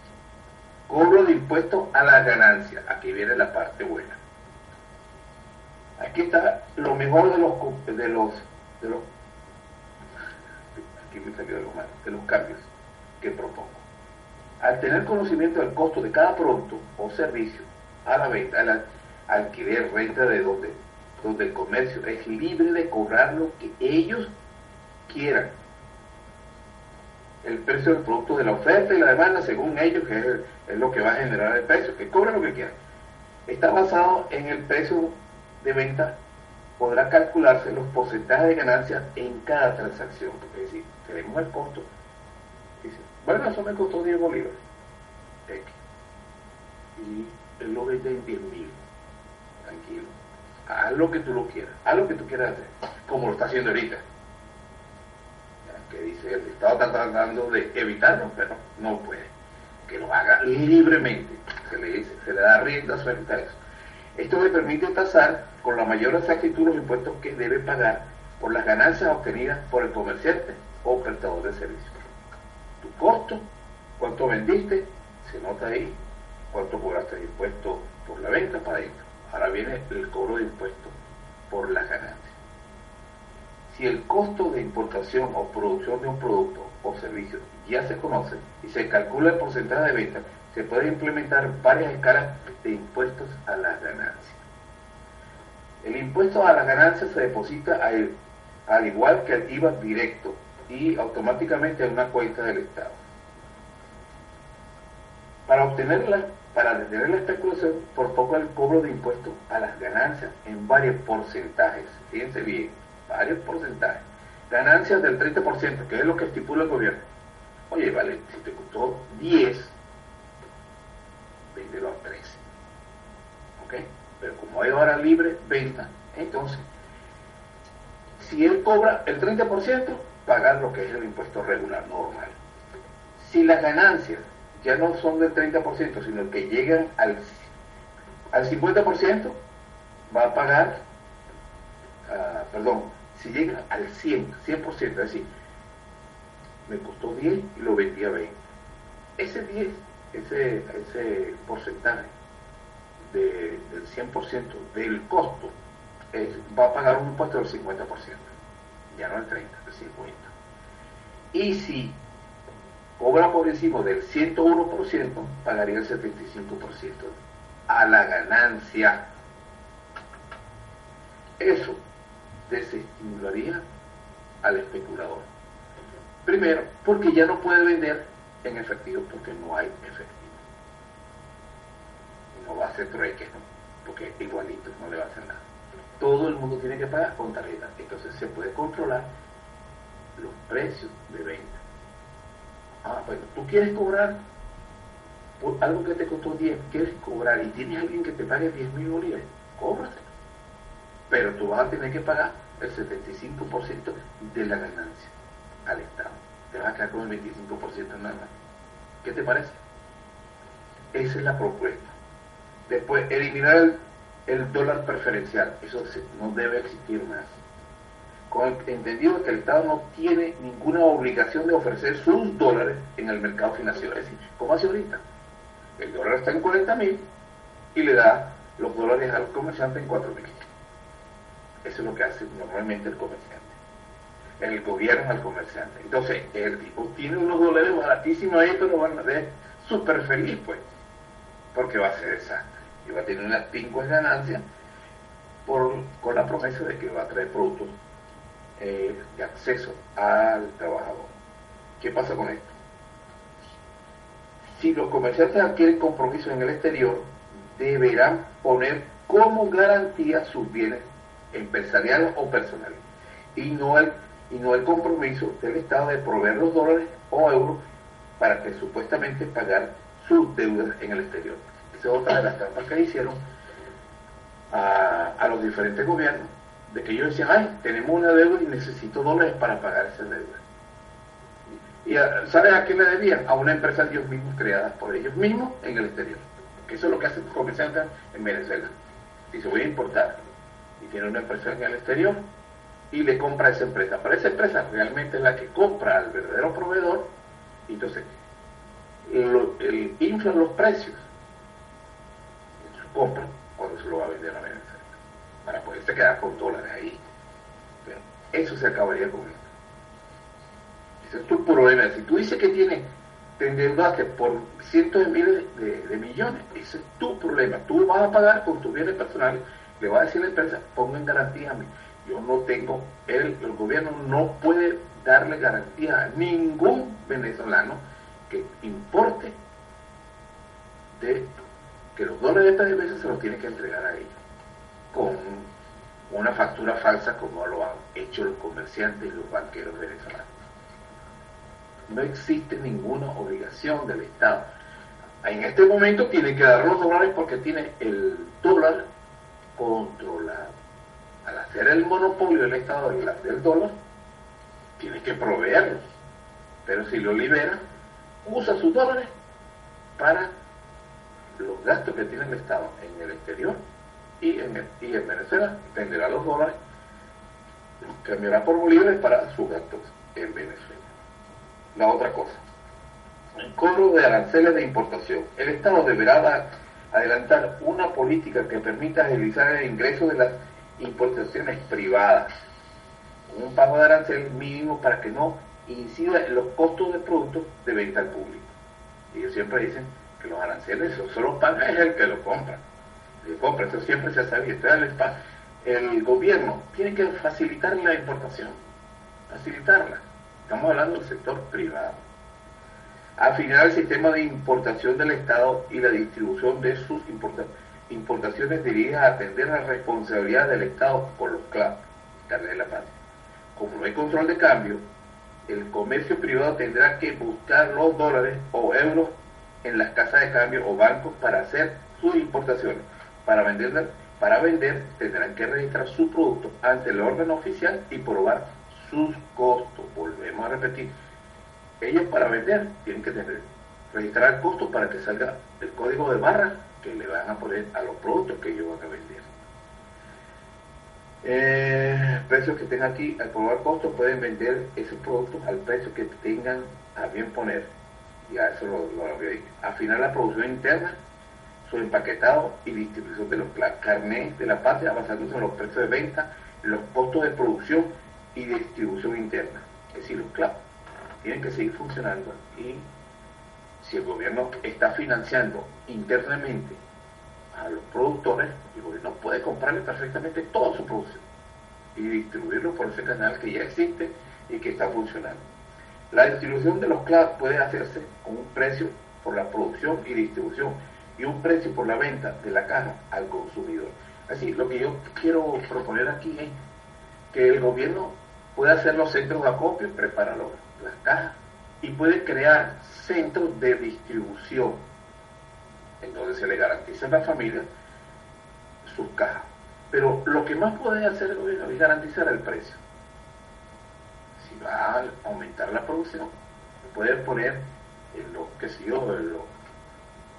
Cobro de impuestos a la ganancia. Aquí viene la parte buena. Aquí está lo mejor de los, de los, de los aquí me salió algo mal, de los cambios que propongo. Al tener conocimiento del costo de cada producto o servicio a la venta, al alquiler, renta de donde, donde el comercio es libre de cobrar lo que ellos quieran. el precio del producto de la oferta y la demanda según ellos, que es, lo que va a generar el precio, que cobra lo que quiera. Está basado en el precio de venta, podrá calcularse los porcentajes de ganancia en cada transacción. Es decir, tenemos el costo. Dice, bueno, eso me costó 10 bolívares. X. Y él lo vende en 10 mil. Tranquilo. Haz lo que tú lo quieras. Haz lo que tú quieras hacer. Como lo está haciendo ahorita que dice el Estado está tratando de evitarlo, pero no puede. Que lo haga libremente. Se le, dice, se le da rienda suelta a eso. Esto le permite tasar con la mayor exactitud los impuestos que debe pagar por las ganancias obtenidas por el comerciante o prestador de servicios. Tu costo, cuánto vendiste, se nota ahí, cuánto cobraste de impuesto por la venta para esto. Ahora viene el cobro de impuestos por las ganancias si el costo de importación o producción de un producto o servicio ya se conoce y se calcula el porcentaje de venta, se puede implementar varias escalas de impuestos a las ganancias. El impuesto a las ganancias se deposita al, igual que el IVA directo y automáticamente en una cuenta del Estado. Para obtenerla, para detener la especulación, por poco el cobro de impuestos a las ganancias en varios porcentajes. Fíjense bien, varios porcentajes. Ganancias del 30%, que es lo que estipula el gobierno. Oye, vale, si te costó 10, véndelo a 13. ¿Ok? Pero como hay hora libre, venta. Entonces, si él cobra el 30%, pagar lo que es el impuesto regular, normal. Si las ganancias ya no son del 30%, sino que llegan al, al 50%, va a pagar, uh, perdón, si llega al 100, 100%, es decir, me costó 10 y lo vendí a 20. Ese 10, ese, ese porcentaje del 100% del costo va a pagar un impuesto del 50%, ya no el 30%, el 50%. Y si cobra por encima del 101%, pagaría el 75% a la ganancia. Eso desestimularía al especulador. Primero, porque ya no puede vender en efectivo porque no hay efectivo. No va a ser trueque, ¿no? porque igualito no le va a hacer nada. Todo el mundo tiene que pagar con tarjeta. Entonces se puede controlar los precios de venta. Ah, bueno, tú quieres cobrar algo que te costó 10, quieres cobrar y tienes alguien que te pague 10 mil bolívares, cóbrate pero tú vas a tener que pagar el 75% de la ganancia al Estado. Te vas a quedar con el 25% nada más. ¿Qué te parece? Esa es la propuesta. Después, eliminar el, dólar preferencial. Eso no debe existir más. Con el entendido que el Estado no tiene ninguna obligación de ofrecer sus dólares en el mercado financiero. Es decir, como hace ahorita. El dólar está en 40 mil y le da los dólares al comerciante en 4 mil. Eso es lo que hace normalmente el comerciante. El gobierno al comerciante. Entonces, el tipo tiene unos dólares baratísimos ahí, pero van a ser súper feliz, pues. Porque va a ser exacto. Y va a tener unas pincuas ganancias por, con la promesa de que va a traer productos eh, de acceso al trabajador. ¿Qué pasa con esto? Si los comerciantes adquieren compromisos en el exterior, deberán poner como garantía sus bienes empresarial o personal, y no el, y no el compromiso del Estado de proveer los dólares o euros para que supuestamente pagar sus deudas en el exterior. Esa es otra de las trampas que hicieron a, a los diferentes gobiernos, de que ellos decían, ay, tenemos una deuda y necesito dólares para pagar esa deuda. ¿Y sabes a quién le debían? A una empresa ellos mismos creada por ellos mismos en el exterior. Que eso es lo que hacen los comerciantes en Venezuela. Y se voy a importar y tiene una empresa en el exterior y le compra a esa empresa. Pero esa empresa realmente es la que compra al verdadero proveedor y entonces el, inflan los precios compra cuando se lo va a vender a Venezuela para poderse quedar con dólares ahí. Pero eso se acabaría con esto. Ese es tu problema. Si tú dices que tiene, te endeudaste por cientos de miles de, millones, ese es tu problema. Tú vas a pagar con tus bienes personales le va a decir la empresa, ponga en garantía a mí. Yo no tengo, el, el gobierno no puede darle garantía a ningún venezolano que importe de que los dólares de veces se los tiene que entregar a ellos con una factura falsa como lo han hecho los comerciantes y los banqueros venezolanos. No existe ninguna obligación del Estado. En este momento tiene que dar los dólares porque tiene el dólar controlado. Al hacer el monopolio del Estado del dólar, tiene que proveerlos. Pero si lo libera, usa sus dólares para los gastos que tiene el Estado en el exterior y en, y en Venezuela venderá los dólares, cambiará por bolívares para sus gastos en Venezuela. La otra cosa, el cobro de aranceles de importación. El Estado deberá adelantar una política que permita agilizar el ingreso de las importaciones privadas, un pago de arancel mínimo para que no incida en los costos de productos de venta al público. Ellos siempre dicen que los aranceles solo paga es el que lo compra. El compra, eso siempre se sabido. el gobierno tiene que facilitar la importación, facilitarla. Estamos hablando del sector privado. Afinar el sistema de importación del Estado y la distribución de sus importaciones dirigidas a atender la responsabilidad del Estado por los CLAP, de la Paz. Como no hay control de cambio, el comercio privado tendrá que buscar los dólares o euros en las casas de cambio o bancos para hacer sus importaciones. Para vender, para vender tendrán que registrar su producto ante el órgano oficial y probar sus costos. Volvemos a repetir. Ellos para vender tienen que tener, registrar costos para que salga el código de barra que le van a poner a los productos que ellos van a vender. Eh, precios que tengan aquí, al probar costos, pueden vender esos productos al precio que tengan a bien poner. Ya eso lo, lo había dicho. Afinar la producción interna, su empaquetado y distribución de los carnets de la patria, basándose en los precios de venta, los costos de producción y distribución interna. Es decir, los CLAP tienen que seguir funcionando y si el gobierno está financiando internamente a los productores, el gobierno puede comprarle perfectamente toda su producción y distribuirlo por ese canal que ya existe y que está funcionando. La distribución de los CLAP puede hacerse con un precio por la producción y distribución y un precio por la venta de la caja al consumidor. Así, lo que yo quiero proponer aquí es que el gobierno puede hacer los centros de acopio, preparar las cajas y puede crear centros de distribución en donde se le garantiza a la familia sus cajas. Pero lo que más puede hacer el gobierno es garantizar el precio. Va a aumentar la producción, puede poner en lo que sé yo,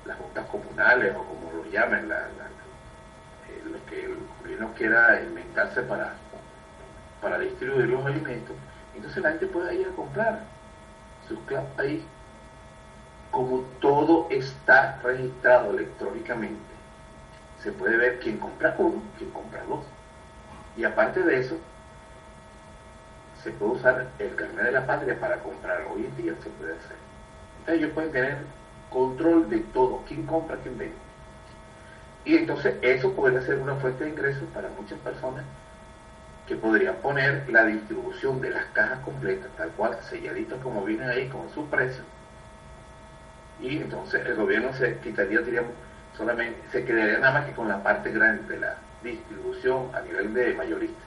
las juntas comunales o como lo llamen, la, eh, lo que el gobierno quiera inventarse para, para distribuir los alimentos. Entonces la gente puede ir a comprar sus claves ahí como todo está registrado electrónicamente, se puede ver quién compra uno, quién compra dos. Y aparte de eso, se puede usar el carnet de la patria para comprar. Hoy en día se puede hacer. Entonces ellos pueden tener control de todo, quién compra, quién vende. Y entonces eso puede ser una fuente de ingresos para muchas personas que podrían poner la distribución de las cajas completas, tal cual, selladitas como vienen ahí, con su precio, y entonces el gobierno se quitaría, diríamos, solamente, se quedaría nada más que con la parte grande de la distribución a nivel de mayorista.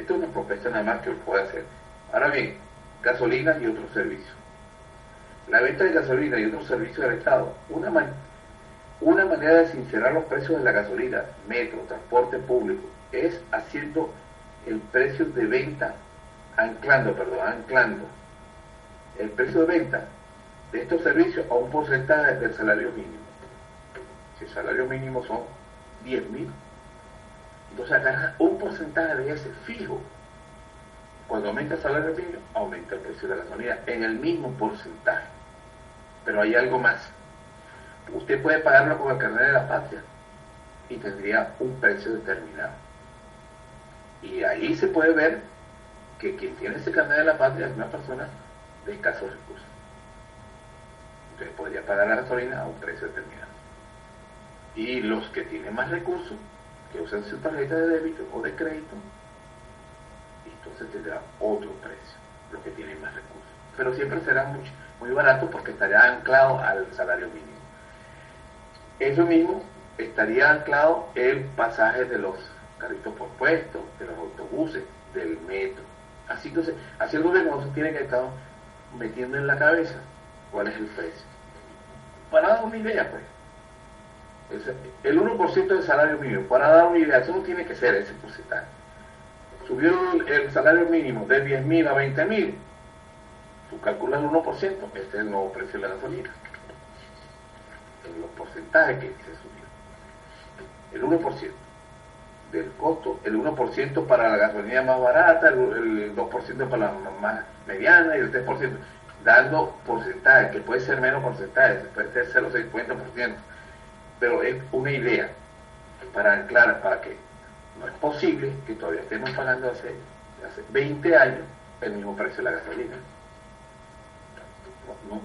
Esto es una propuesta nada más que puede hacer. Ahora bien, gasolina y otros servicios. La venta de gasolina y otros servicios del Estado, una, una manera de sincerar los precios de la gasolina, metro, transporte público, es haciendo el precio de venta, anclando, perdón, anclando el precio de venta de estos servicios a un porcentaje del salario mínimo. Si el salario mínimo son 10 mil, entonces agarra un porcentaje de ese fijo. Cuando aumenta el salario mínimo, aumenta el precio de la gasolina en el mismo porcentaje. Pero hay algo más. Usted puede pagarlo con el carnet de la patria y tendría un precio determinado. Y ahí se puede ver que quien tiene ese carnet de la patria es una persona de escasos recursos podría pagar la gasolina a un precio determinado. Y los que tienen más recursos, que usan su tarjeta de débito o de crédito, entonces tendrá otro precio. los que tienen más recursos. Pero siempre será muy, muy barato porque estaría anclado al salario mínimo. Eso mismo estaría anclado el pasaje de los carritos por puesto, de los autobuses, del metro. Así entonces, así el gobierno tiene que estar metiendo en la cabeza cuál es el precio. Para dar una idea, pues, el 1% del salario mínimo, para dar una idea, eso no tiene que ser ese porcentaje. Subió el, salario mínimo de 10.000 a 20.000, tú calculas el 1%, este es el nuevo precio de la gasolina. Los porcentajes que se subió. El 1% del costo, el 1% para la gasolina más barata, el, 2% para la más mediana y el 3%, dando porcentaje, que puede ser menos porcentaje, puede ser 0,50%, pero es una idea para anclar, para que no es posible que todavía estemos pagando hace, hace 20 años el mismo precio de la gasolina.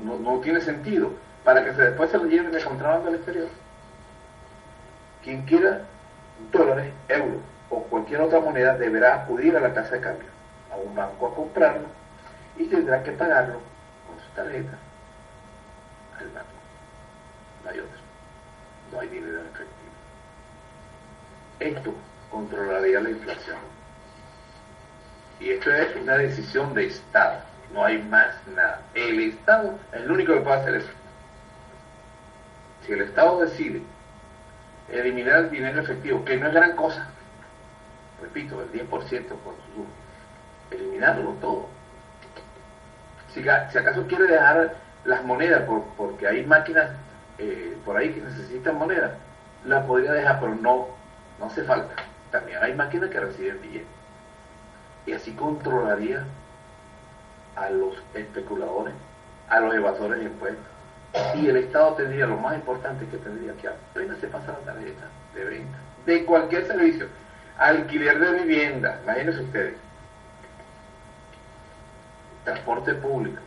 No, no, tiene sentido para que se, después se lo lleven de contrabando al exterior. Quien quiera dólares, euros o cualquier otra moneda deberá acudir a la casa de cambio, a un banco a comprarlo y tendrá que pagarlo con su tarjeta al banco. No hay otro. No hay dinero en efectivo. Esto controlaría la inflación. Y esto es una decisión de Estado. No hay más nada. El Estado es el único que puede hacer eso. Si el Estado decide eliminar el dinero efectivo, que no es gran cosa, repito, el 10% por su eliminarlo todo. Si, si, acaso quiere dejar las monedas, por, porque hay máquinas eh, por ahí que necesitan monedas, la podría dejar, pero no, no hace falta. También hay máquinas que reciben billetes. Y así controlaría a los especuladores, a los evasores de impuestos y el Estado tendría lo más importante que tendría que apenas se pasa la tarjeta de venta de cualquier servicio, alquiler de vivienda, imagínense ustedes, transporte público,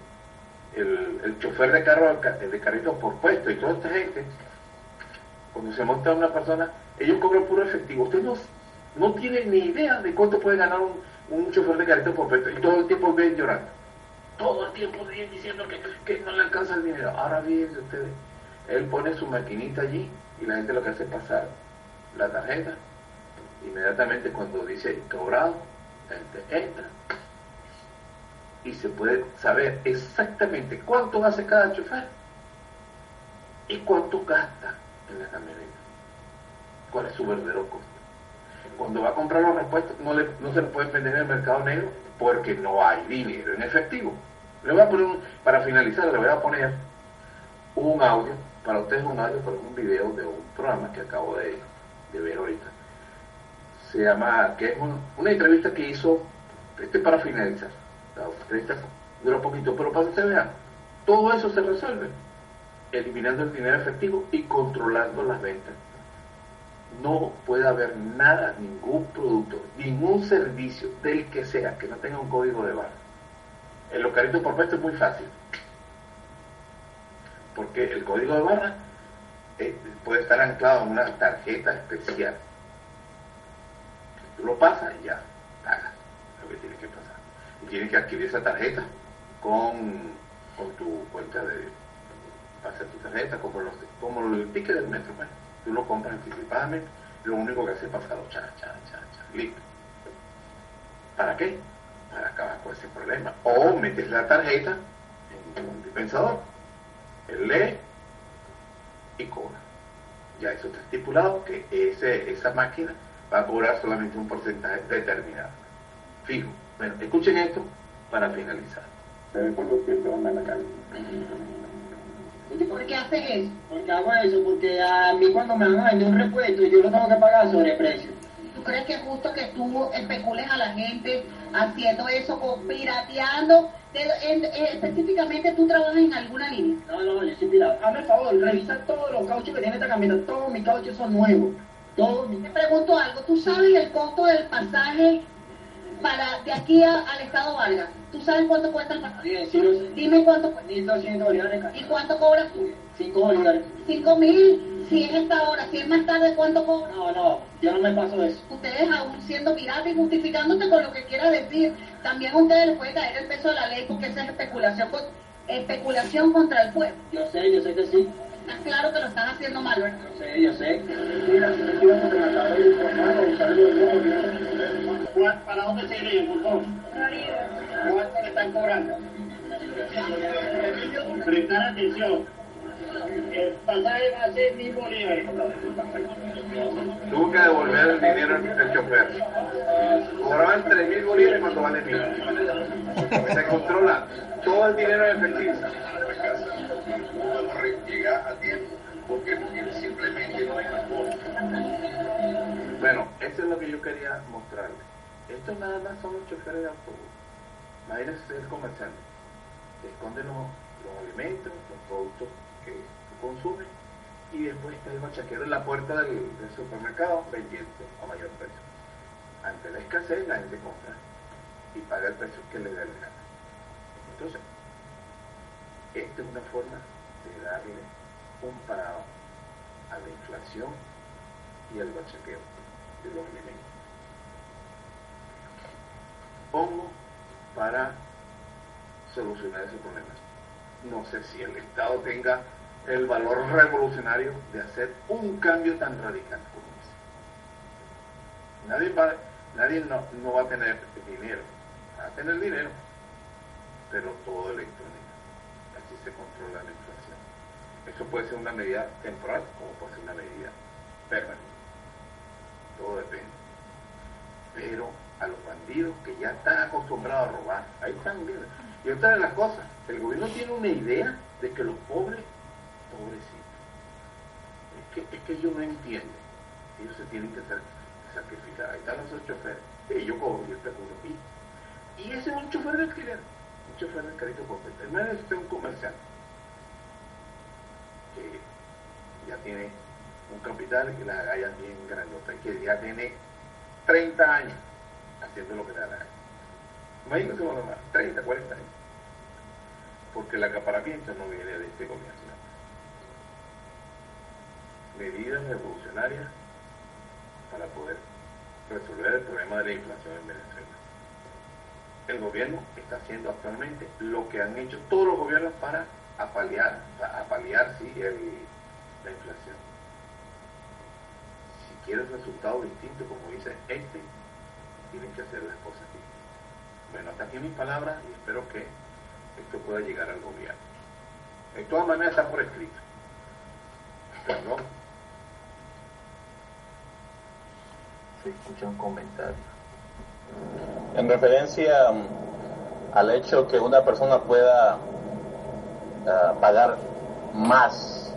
el, chofer de carro de carritos por puesto y toda esta gente, cuando se monta una persona, ellos cobran puro efectivo. Usted no, no tiene ni idea de cuánto puede ganar un, un chofer de carritos por puesto y todo el tiempo ven llorando todo el tiempo diciendo que, no le alcanza el dinero. Ahora fíjense ustedes, él pone su maquinita allí y la gente lo que hace es pasar la tarjeta. Inmediatamente cuando dice cobrado, la gente entra y se puede saber exactamente cuánto hace cada chofer y cuánto gasta en la camioneta. ¿Cuál es su verdadero costo? Cuando va a comprar los repuestos no, le, no se lo puede vender en el mercado negro porque no hay dinero en efectivo. Le voy a poner, para finalizar, le voy a poner un audio, para ustedes un audio, pero un video de un programa que acabo de, ver ahorita. Se llama, que es una entrevista que hizo, este para finalizar, la entrevista dura poquito, pero para que vean, todo eso se resuelve eliminando el dinero efectivo y controlando las ventas. No puede haber nada, ningún producto, ningún servicio del que sea que no tenga un código de barra el locarito por puesto es muy fácil. Porque el código de barra eh, puede estar anclado en una tarjeta especial. Tú lo pasas y ya pagas lo que tiene que pasar. Y tienes que adquirir esa tarjeta con, tu cuenta de pasa tu tarjeta como, los, como el ticket del metro. Pues. Tú lo compras anticipadamente, lo único que hace es pasarlo, cha, cha, cha, cha, listo. ¿Para qué? para acabar con ese problema. O metes la tarjeta en un dispensador, él lee y cobra. Ya eso está estipulado que ese, esa máquina va a cobrar solamente un porcentaje determinado. Fijo. Bueno, escuchen esto para finalizar. ¿Por qué haces eso? Porque hago eso, porque a mí cuando me van a vender un repuesto yo lo tengo que pagar sobre precio. ¿Tú crees que es justo que tú especules a la gente haciendo eso o pirateando? específicamente tú trabajas en alguna línea. No, no, yo soy pirata. Hazme el favor, revisa todos los cauchos que tiene esta camioneta. Todos mis cauchos son nuevos. Todos mis... Te pregunto algo, ¿tú sabes el costo del pasaje para de aquí al Estado Vargas. ¿Tú sabes cuánto cuesta el pasaje? Sí, Dime cuánto cuesta. 1.200 bolívares. ¿Y cuánto cobras tú? 5 bolívares. 5 mil. Si es esta hora, si es más tarde, ¿cuánto cobras? No, no, yo no me paso eso. Ustedes aún siendo piratas y justificándote con lo que quiera decir, también a ustedes les puede caer el peso de la ley porque esa es especulación, especulación contra el pueblo. Yo sé, yo sé que sí. Está claro que lo están haciendo mal, ¿verdad? Yo sé, yo sé. ¿Para dónde se por favor? ¿Cuánto le están cobrando? Prestar atención. Tuvo que devolver el dinero al chofer. Cobraban tres mil bolívares cuando vale mil. Se controla todo el dinero en efectivo. Llega a tiempo porque simplemente no Bueno, eso es lo que yo quería mostrarle. Estos nada más son los choferes de autobús. Imagínense el comerciante. Esconde los, alimentos, los productos consume y después está el machaquero en la puerta del, supermercado vendiendo a mayor precio. Ante la escasez la gente compra y paga el precio que le da el gana. Entonces, esta es una forma de darle un parado a la inflación y al machaqueo de los alimentos. Pongo para solucionar ese problema. No sé si el Estado tenga el valor revolucionario de hacer un cambio tan radical como ese. Nadie, va, nadie no, no va a tener dinero, va a tener dinero, pero todo electrónico. Así se controla la inflación. Eso puede ser una medida temporal como puede ser una medida permanente. Todo depende. Pero a los bandidos que ya están acostumbrados a robar, ahí están bien. Y otra de las cosas, el gobierno tiene una idea de que los pobres pobrecito. Es que, es que ellos no entienden. Ellos se tienen que sacrificar. Ahí están los choferes. Ellos cobro, yo te juro. Y, y ese es un chofer de alquiler. Un chofer de completo. El medio es un comercial que ya tiene un capital y las agallas bien grandotas, que ya tiene 30 años haciendo lo que le da la gana. Imagínense normal, 30, 40 años. Porque el acaparamiento no viene de este gobierno medidas revolucionarias para poder resolver el problema de la inflación en Venezuela. El gobierno está haciendo actualmente lo que han hecho todos los gobiernos para apalear, apalear sí, la inflación. Si quieres resultados distintos, como dice este, tienen que hacer las cosas distintas. Bueno, hasta aquí mis palabras y espero que esto pueda llegar al gobierno. De todas maneras está por escrito. Perdón. Escucha un comentario. En referencia um, al hecho que una persona pueda uh, pagar más,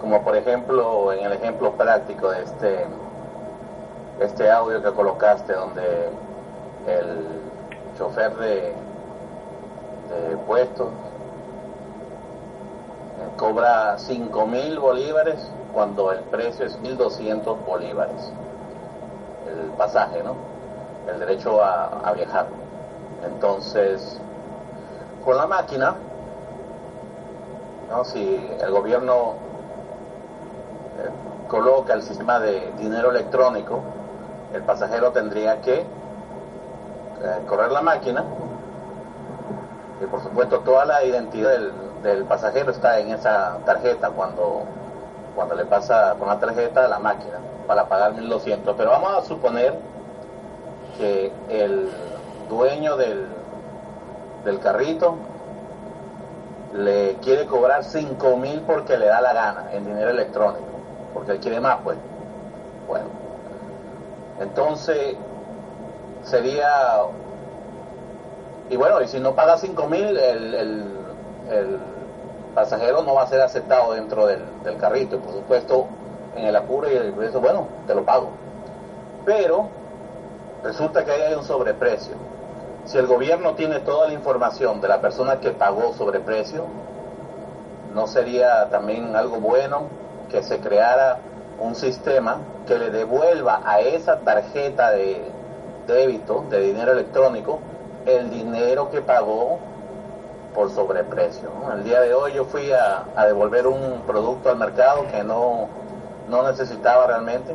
como por ejemplo en el ejemplo práctico de este, este audio que colocaste donde el chofer de, de puestos eh, cobra 5 mil bolívares cuando el precio es 1.200 bolívares el pasaje, ¿no? El derecho a, viajar. Entonces, con la máquina, ¿no? si el gobierno eh, coloca el sistema de dinero electrónico, el pasajero tendría que eh, correr la máquina y por supuesto toda la identidad del, pasajero está en esa tarjeta cuando, cuando le pasa con la tarjeta a la máquina para pagar 1.200. Pero vamos a suponer que el dueño del, del carrito le quiere cobrar 5.000 porque le da la gana en dinero electrónico, porque él quiere más, pues. Bueno, entonces sería. Y bueno, y si no paga 5.000, el, el, el pasajero no va a ser aceptado dentro del, del carrito. Y por supuesto, en el apuro y el eso, bueno, te lo pago. Pero resulta que ahí hay un sobreprecio. Si el gobierno tiene toda la información de la persona que pagó sobreprecio, ¿no sería también algo bueno que se creara un sistema que le devuelva a esa tarjeta de, débito de dinero electrónico el dinero que pagó por sobreprecio. El día de hoy yo fui a, devolver un producto al mercado que no, no necesitaba realmente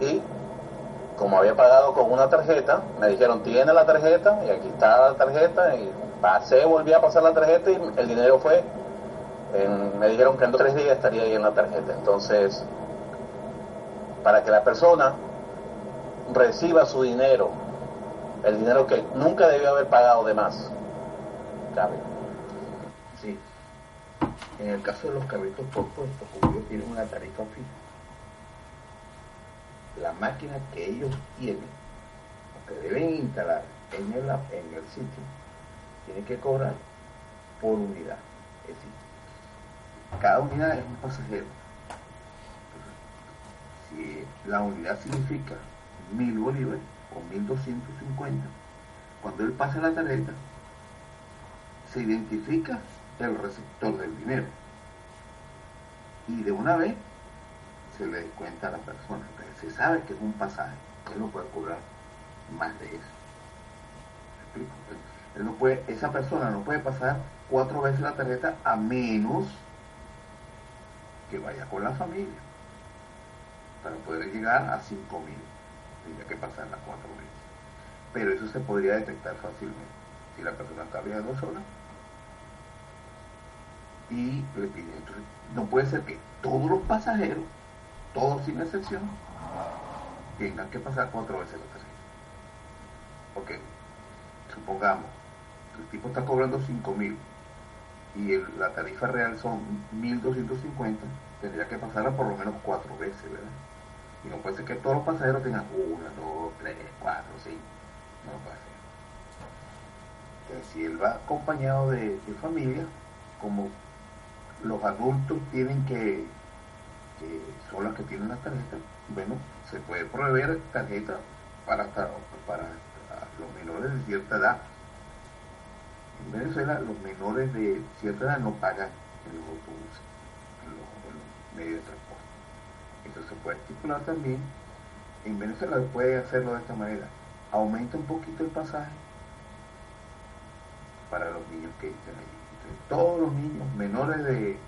y como había pagado con una tarjeta, me dijeron, tiene la tarjeta y aquí está la tarjeta y pasé, volví a pasar la tarjeta y el dinero fue, me dijeron que en tres días estaría ahí en la tarjeta. Entonces, para que la persona reciba su dinero, el dinero que nunca debió haber pagado de más, cabe. En el caso de los carritos por puesto, ellos tienen una tarifa fija, la máquina que ellos tienen, o que deben instalar en el, en el sitio, tiene que cobrar por unidad. Es decir, cada unidad es un pasajero. si la unidad significa mil bolívares o 1250, cuando él pasa la tarjeta, se identifica el receptor del dinero. Y de una vez se le descuenta a la persona. Entonces se sabe que es un pasaje. Él no puede cobrar más de eso. Él no puede, esa persona no puede pasar cuatro veces la tarjeta a menos que vaya con la familia para poder llegar a 5 mil. Tendría que pasar las cuatro veces. Pero eso se podría detectar fácilmente. Si la persona está viajando sola y le. Entonces, no puede ser que todos los pasajeros, todos sin excepción, tengan que pasar cuatro veces la tarjeta. Porque, supongamos, el tipo está cobrando 5 mil y la tarifa real son 1.250, tendría que pasarla por lo menos cuatro veces, ¿verdad? Y no puede ser que todos los pasajeros tengan una, dos, tres, cuatro, cinco. No lo puede hacer. Entonces, si él va acompañado de, familia, como los adultos tienen que, que son las que tienen las tarjetas, bueno, se puede proveer tarjeta para, para los menores de cierta edad en Venezuela los menores de cierta edad no pagan en los autobuses, en los, medios de transporte. Eso se puede estipular también. En Venezuela puede hacerlo de esta manera. Aumenta un poquito el pasaje para los niños que estén allí. Todos los niños menores de,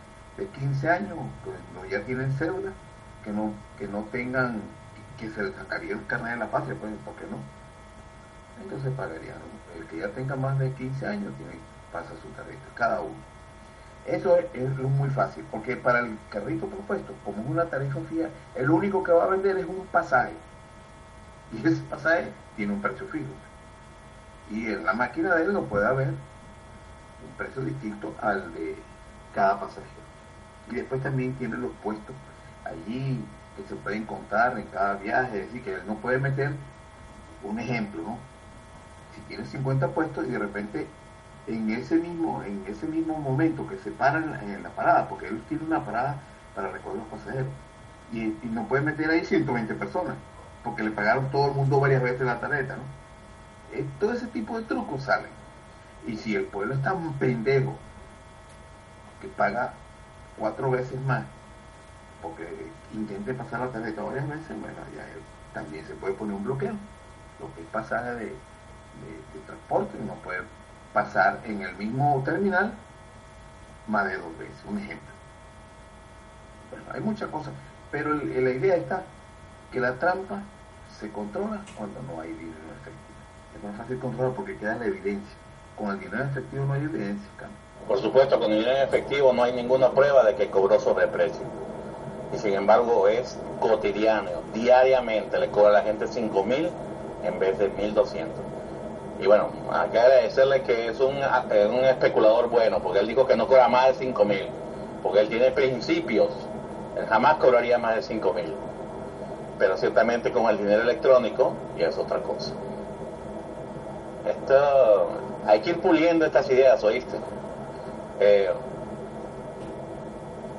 15 años, pues no, ya tienen cédula, que no, que no tengan, que, se les sacaría el carnet de la patria, pues, ¿por qué no? Entonces pagarían el que ya tenga más de 15 años tiene, pasa su tarjeta, cada uno. Eso es, muy fácil, porque para el carrito propuesto, como es una tarifa fija, el único que va a vender es un pasaje. Y ese pasaje tiene un precio fijo. Y en la máquina de él no puede haber un precio distinto al de cada pasajero. Y después también tiene los puestos allí que se pueden contar en cada viaje, es decir, que él no puede meter un ejemplo, ¿no? si tiene 50 puestos y de repente en ese mismo, en ese mismo momento que se paran en, la parada, porque ellos tienen una parada para recoger los pasajeros, y, no pueden meter ahí 120 personas, porque le pagaron todo el mundo varias veces la tarjeta, ¿no? Eh, todo ese tipo de trucos salen. Y si el pueblo está un pendejo que paga cuatro veces más, porque intente pasar la tarjeta varias veces, bueno, ya también se puede poner un bloqueo, lo que es pasaje de de, transporte, no puede pasar en el mismo terminal más de dos veces, un ejemplo. Bueno, hay muchas cosas, pero la idea está que la trampa se controla cuando no hay dinero efectivo. Es más fácil controlar porque queda la evidencia. Con el dinero efectivo no hay evidencia. Por supuesto, con el dinero efectivo no hay ninguna prueba de que cobró sobreprecio. Y sin embargo es cotidiano, diariamente le cobra a la gente 5 mil en vez de 1200. Y bueno, hay que agradecerle que es un, un especulador bueno, porque él dijo que no cobra más de 5 mil, porque él tiene principios, él jamás cobraría más de 5 mil. Pero ciertamente con el dinero electrónico ya es otra cosa. Esto, hay que ir puliendo estas ideas, ¿oíste? Eh,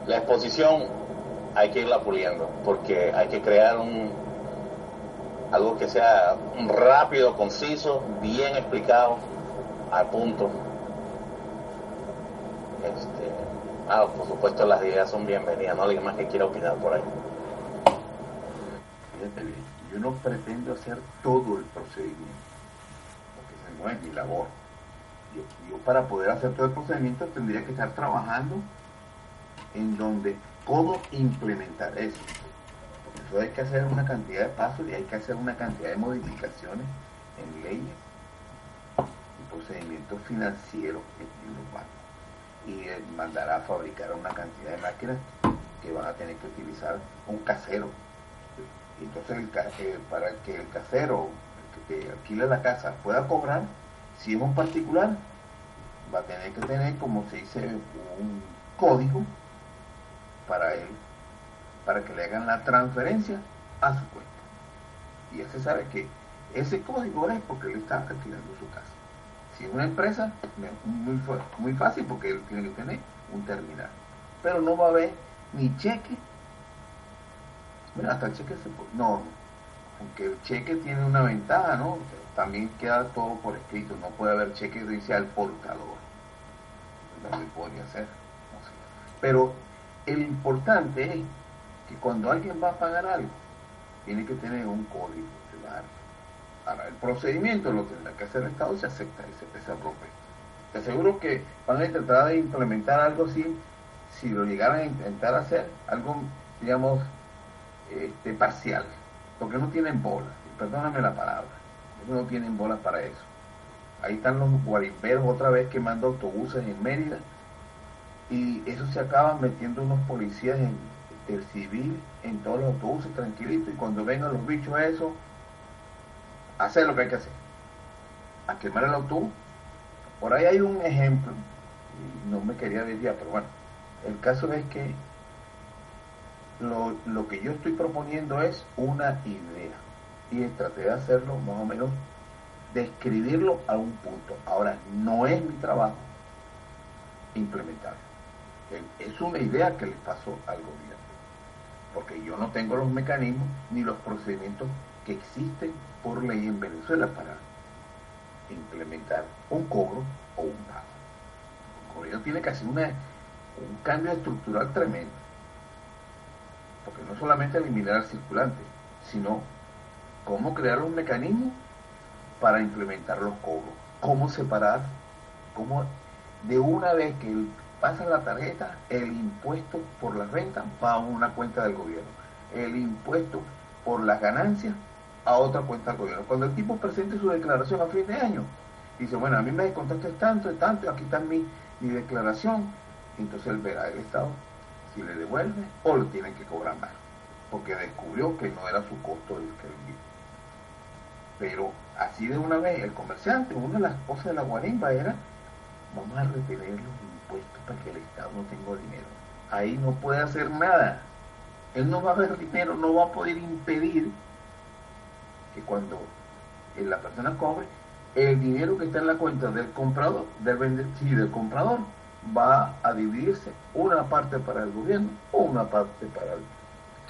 la exposición hay que irla puliendo, porque hay que crear un, algo que sea rápido, conciso, bien explicado, al punto. Este, ah, por supuesto las ideas son bienvenidas, no alguien más que quiera opinar por ahí. yo no pretendo hacer todo el procedimiento, no es mi labor. Yo, para poder hacer todo el procedimiento tendría que estar trabajando en donde cómo implementar eso. Por eso hay que hacer una cantidad de pasos y hay que hacer una cantidad de modificaciones en leyes y procedimientos financieros en los bancos. Y eh, mandará a fabricar una cantidad de máquinas que van a tener que utilizar un casero. Entonces, eh, para que el casero que alquile la casa pueda cobrar, si es un particular, va a tener que tener, como se dice, un código para él, para que le hagan la transferencia a su cuenta. Y ya se sabe que ese código es porque él está alquilando su casa. Si es una empresa, muy, muy fácil porque él tiene que tener un terminal. Pero no va a haber ni cheque. Mira, hasta el cheque se puede. No, aunque el cheque tiene una ventaja, ¿no? También queda todo por escrito. No puede haber cheque que dice al portador. No se podría hacer. Pero el importante es que cuando alguien va a pagar algo, tiene que tener un código de. Ahora, el procedimiento lo tendrá que hacer el Estado si acepta ese, esa propuesta. Te aseguro que van a intentar de implementar algo así, si lo llegaran a intentar hacer, algo, digamos, este, parcial, porque no tienen bolas, perdóname la palabra, no tienen bolas para eso. Ahí están los guarimberos otra vez quemando autobuses en Mérida, y eso se acaba metiendo unos policías en el civil en todos los autobuses tranquilitos y cuando vengan los bichos a eso hacer lo que hay que hacer. A quemar el autobús. Por ahí hay un ejemplo no me quería desviar pero bueno. El caso es que lo, lo que yo estoy proponiendo es una idea. Y traté de hacerlo más o menos describirlo a un punto. Ahora no es mi trabajo implementarlo. Es una idea que le pasó al gobierno, porque yo no tengo los mecanismos ni los procedimientos que existen por ley en Venezuela para implementar un cobro o un pago. El gobierno tiene que hacer una, un cambio estructural tremendo, porque no solamente eliminar al circulante, sino cómo crear un mecanismo para implementar los cobros, cómo separar, cómo de una vez que pasa la tarjeta, el impuesto por la renta va a una cuenta del gobierno, el impuesto por las ganancias a otra cuenta del gobierno. Cuando el tipo presente su declaración a fin de año, dice, bueno, a mí me descontaste tanto, tanto, aquí está mi declaración, entonces él verá el Estado si le devuelve o le tiene que cobrar más, porque descubrió que no era su costo el que él Pero así de una vez, el comerciante, una de las cosas de la guarimba era, vamos a retenerlo para que el Estado no tenga dinero. Ahí no puede hacer nada. Él no va a ver dinero, no va a poder impedir que cuando la persona cobre, el dinero que está en la cuenta del comprador, del vender, sí, del comprador, va a dividirse una parte para el gobierno una parte para el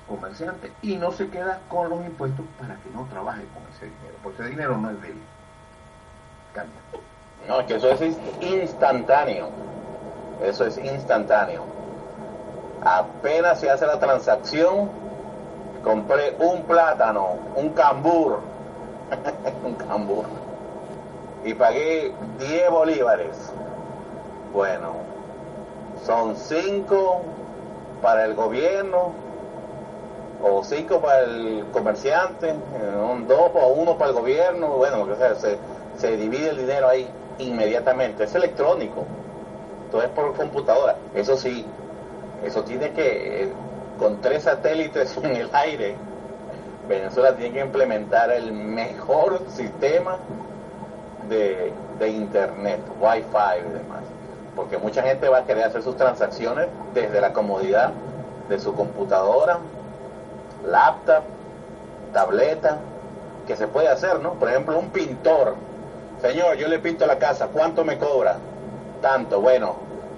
comerciante y no se queda con los impuestos para que no trabaje con ese dinero, porque ese dinero no es de él. Cambia. No, es que eso es instantáneo. Eso es instantáneo. Apenas se hace la transacción, compré un plátano, un cambur, un cambur, y pagué 10 bolívares. Bueno, son 5 para el gobierno, o 5 para el comerciante, un 2 o 1 para el gobierno, bueno, se, se divide el dinero ahí inmediatamente, es electrónico todo es por computadora. Eso sí, eso tiene que, con tres satélites en el aire, Venezuela tiene que implementar el mejor sistema de, de internet, wifi y demás. Porque mucha gente va a querer hacer sus transacciones desde la comodidad de su computadora, laptop, tableta, que se puede hacer, ¿no? Por ejemplo, un pintor. Señor, yo le pinto la casa, ¿cuánto me cobra? tanto, bueno,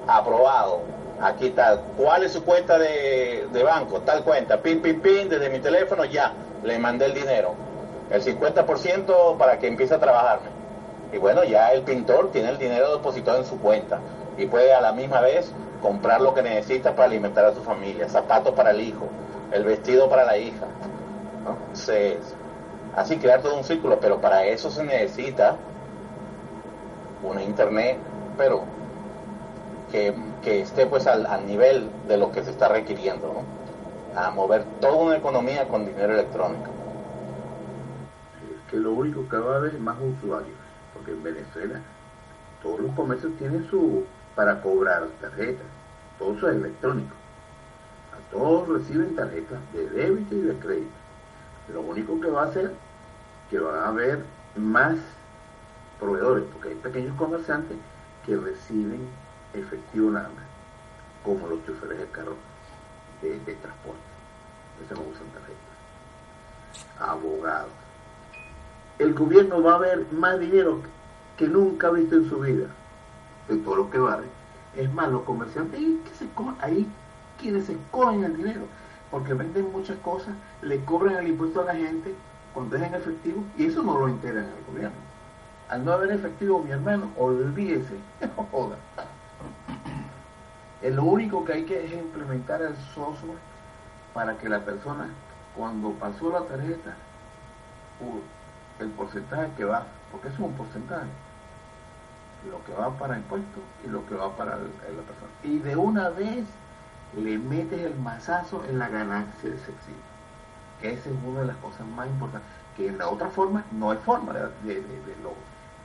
aprobado. Aquí está. ¿Cuál es su cuenta de, banco? Tal cuenta. Pin, pin, pin, desde mi teléfono ya. Le mandé el dinero. El 50% para que empiece a trabajarme. Y bueno, ya el pintor tiene el dinero depositado en su cuenta. Y puede a la misma vez comprar lo que necesita para alimentar a su familia. Zapatos para el hijo. El vestido para la hija. Entonces, Así crear todo un círculo, pero para eso se necesita una internet, pero que, esté pues al, nivel de lo que se está requiriendo, ¿no? A mover toda una economía con dinero electrónico. Que lo único que va a haber es más usuarios, porque en Venezuela todos los comercios tienen su para cobrar tarjetas, todo eso es electrónico. A todos reciben tarjetas de débito y de crédito. Lo único que va a hacer que van a haber más proveedores, porque hay pequeños comerciantes que reciben efectivo nada más, como los choferes de carro de, transporte, que no usan tarjetas. Abogados. El gobierno va a ver más dinero que nunca ha visto en su vida, de todo lo que vale. Es más, los comerciantes ahí, que se ahí quienes se cogen el dinero, porque venden muchas cosas, le cobran el impuesto a la gente cuando es efectivo, y eso no lo integran el gobierno. Al no haber efectivo, mi hermano, olvídese, joda. Lo único que hay que es implementar el software para que la persona, cuando pasó la tarjeta, el porcentaje que va, porque eso es un porcentaje, lo que va para impuestos y lo que va para la persona. Y de una vez le metes el mazazo en la ganancia de sexy que esa es una de las cosas más importantes, que en la otra forma no hay forma de,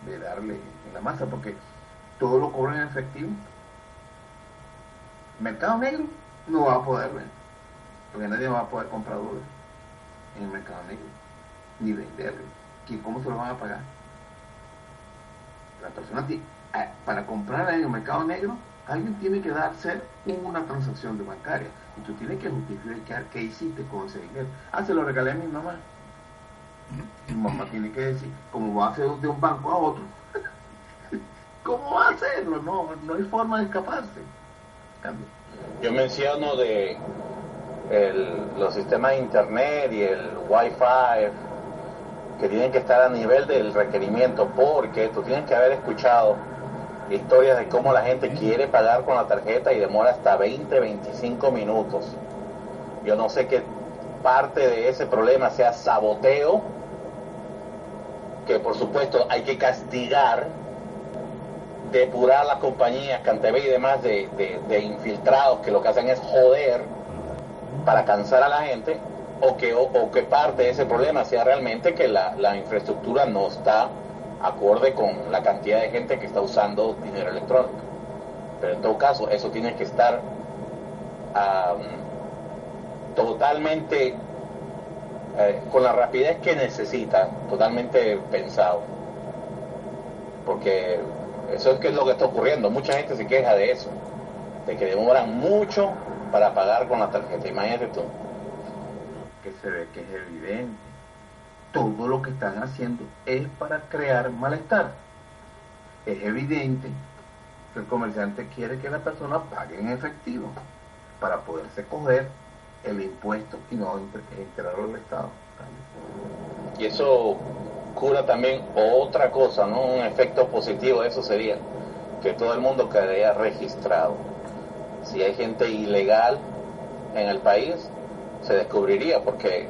de, darle en la masa, porque todo lo cobran en efectivo. Mercado negro no va a poder ver, porque nadie va a poder comprar dólares en el mercado negro, ni venderlo. ¿Cómo se lo van a pagar? La persona para comprar en el mercado negro, alguien tiene que darse una transacción de bancaria y tú tienes que justificar qué hiciste con ese dinero. Ah, se lo regalé a mi mamá. Mi mamá tiene que decir, ¿cómo va a ser de un banco a otro? ¿Cómo va a hacerlo? No, no hay forma de escaparse. Yo menciono de los sistemas de internet y el wifi que tienen que estar a nivel del requerimiento porque tú tienes que haber escuchado historias de cómo la gente quiere pagar con la tarjeta y demora hasta 20, 25 minutos. Yo no sé qué parte de ese problema sea saboteo, que por supuesto hay que castigar, depurar las compañías, Cantebé y demás de, de infiltrados que lo que hacen es joder para cansar a la gente, o que, o, que parte de ese problema sea realmente que la, la, infraestructura no está acorde con la cantidad de gente que está usando dinero electrónico. Pero en todo caso, eso tiene que estar totalmente eh, con la rapidez que necesita, totalmente pensado. Porque eso es que es lo que está ocurriendo. Mucha gente se queja de eso, de que demoran mucho para pagar con la tarjeta. Imagínate tú se ve que es evidente. Todo lo que están haciendo es para crear malestar. Es evidente que el comerciante quiere que la persona pague en efectivo para poderse coger el impuesto y no integrarlo al Estado. Y eso cura también otra cosa, ¿no? Un efecto positivo eso sería que todo el mundo quedaría registrado. Si hay gente ilegal en el país, se descubriría, porque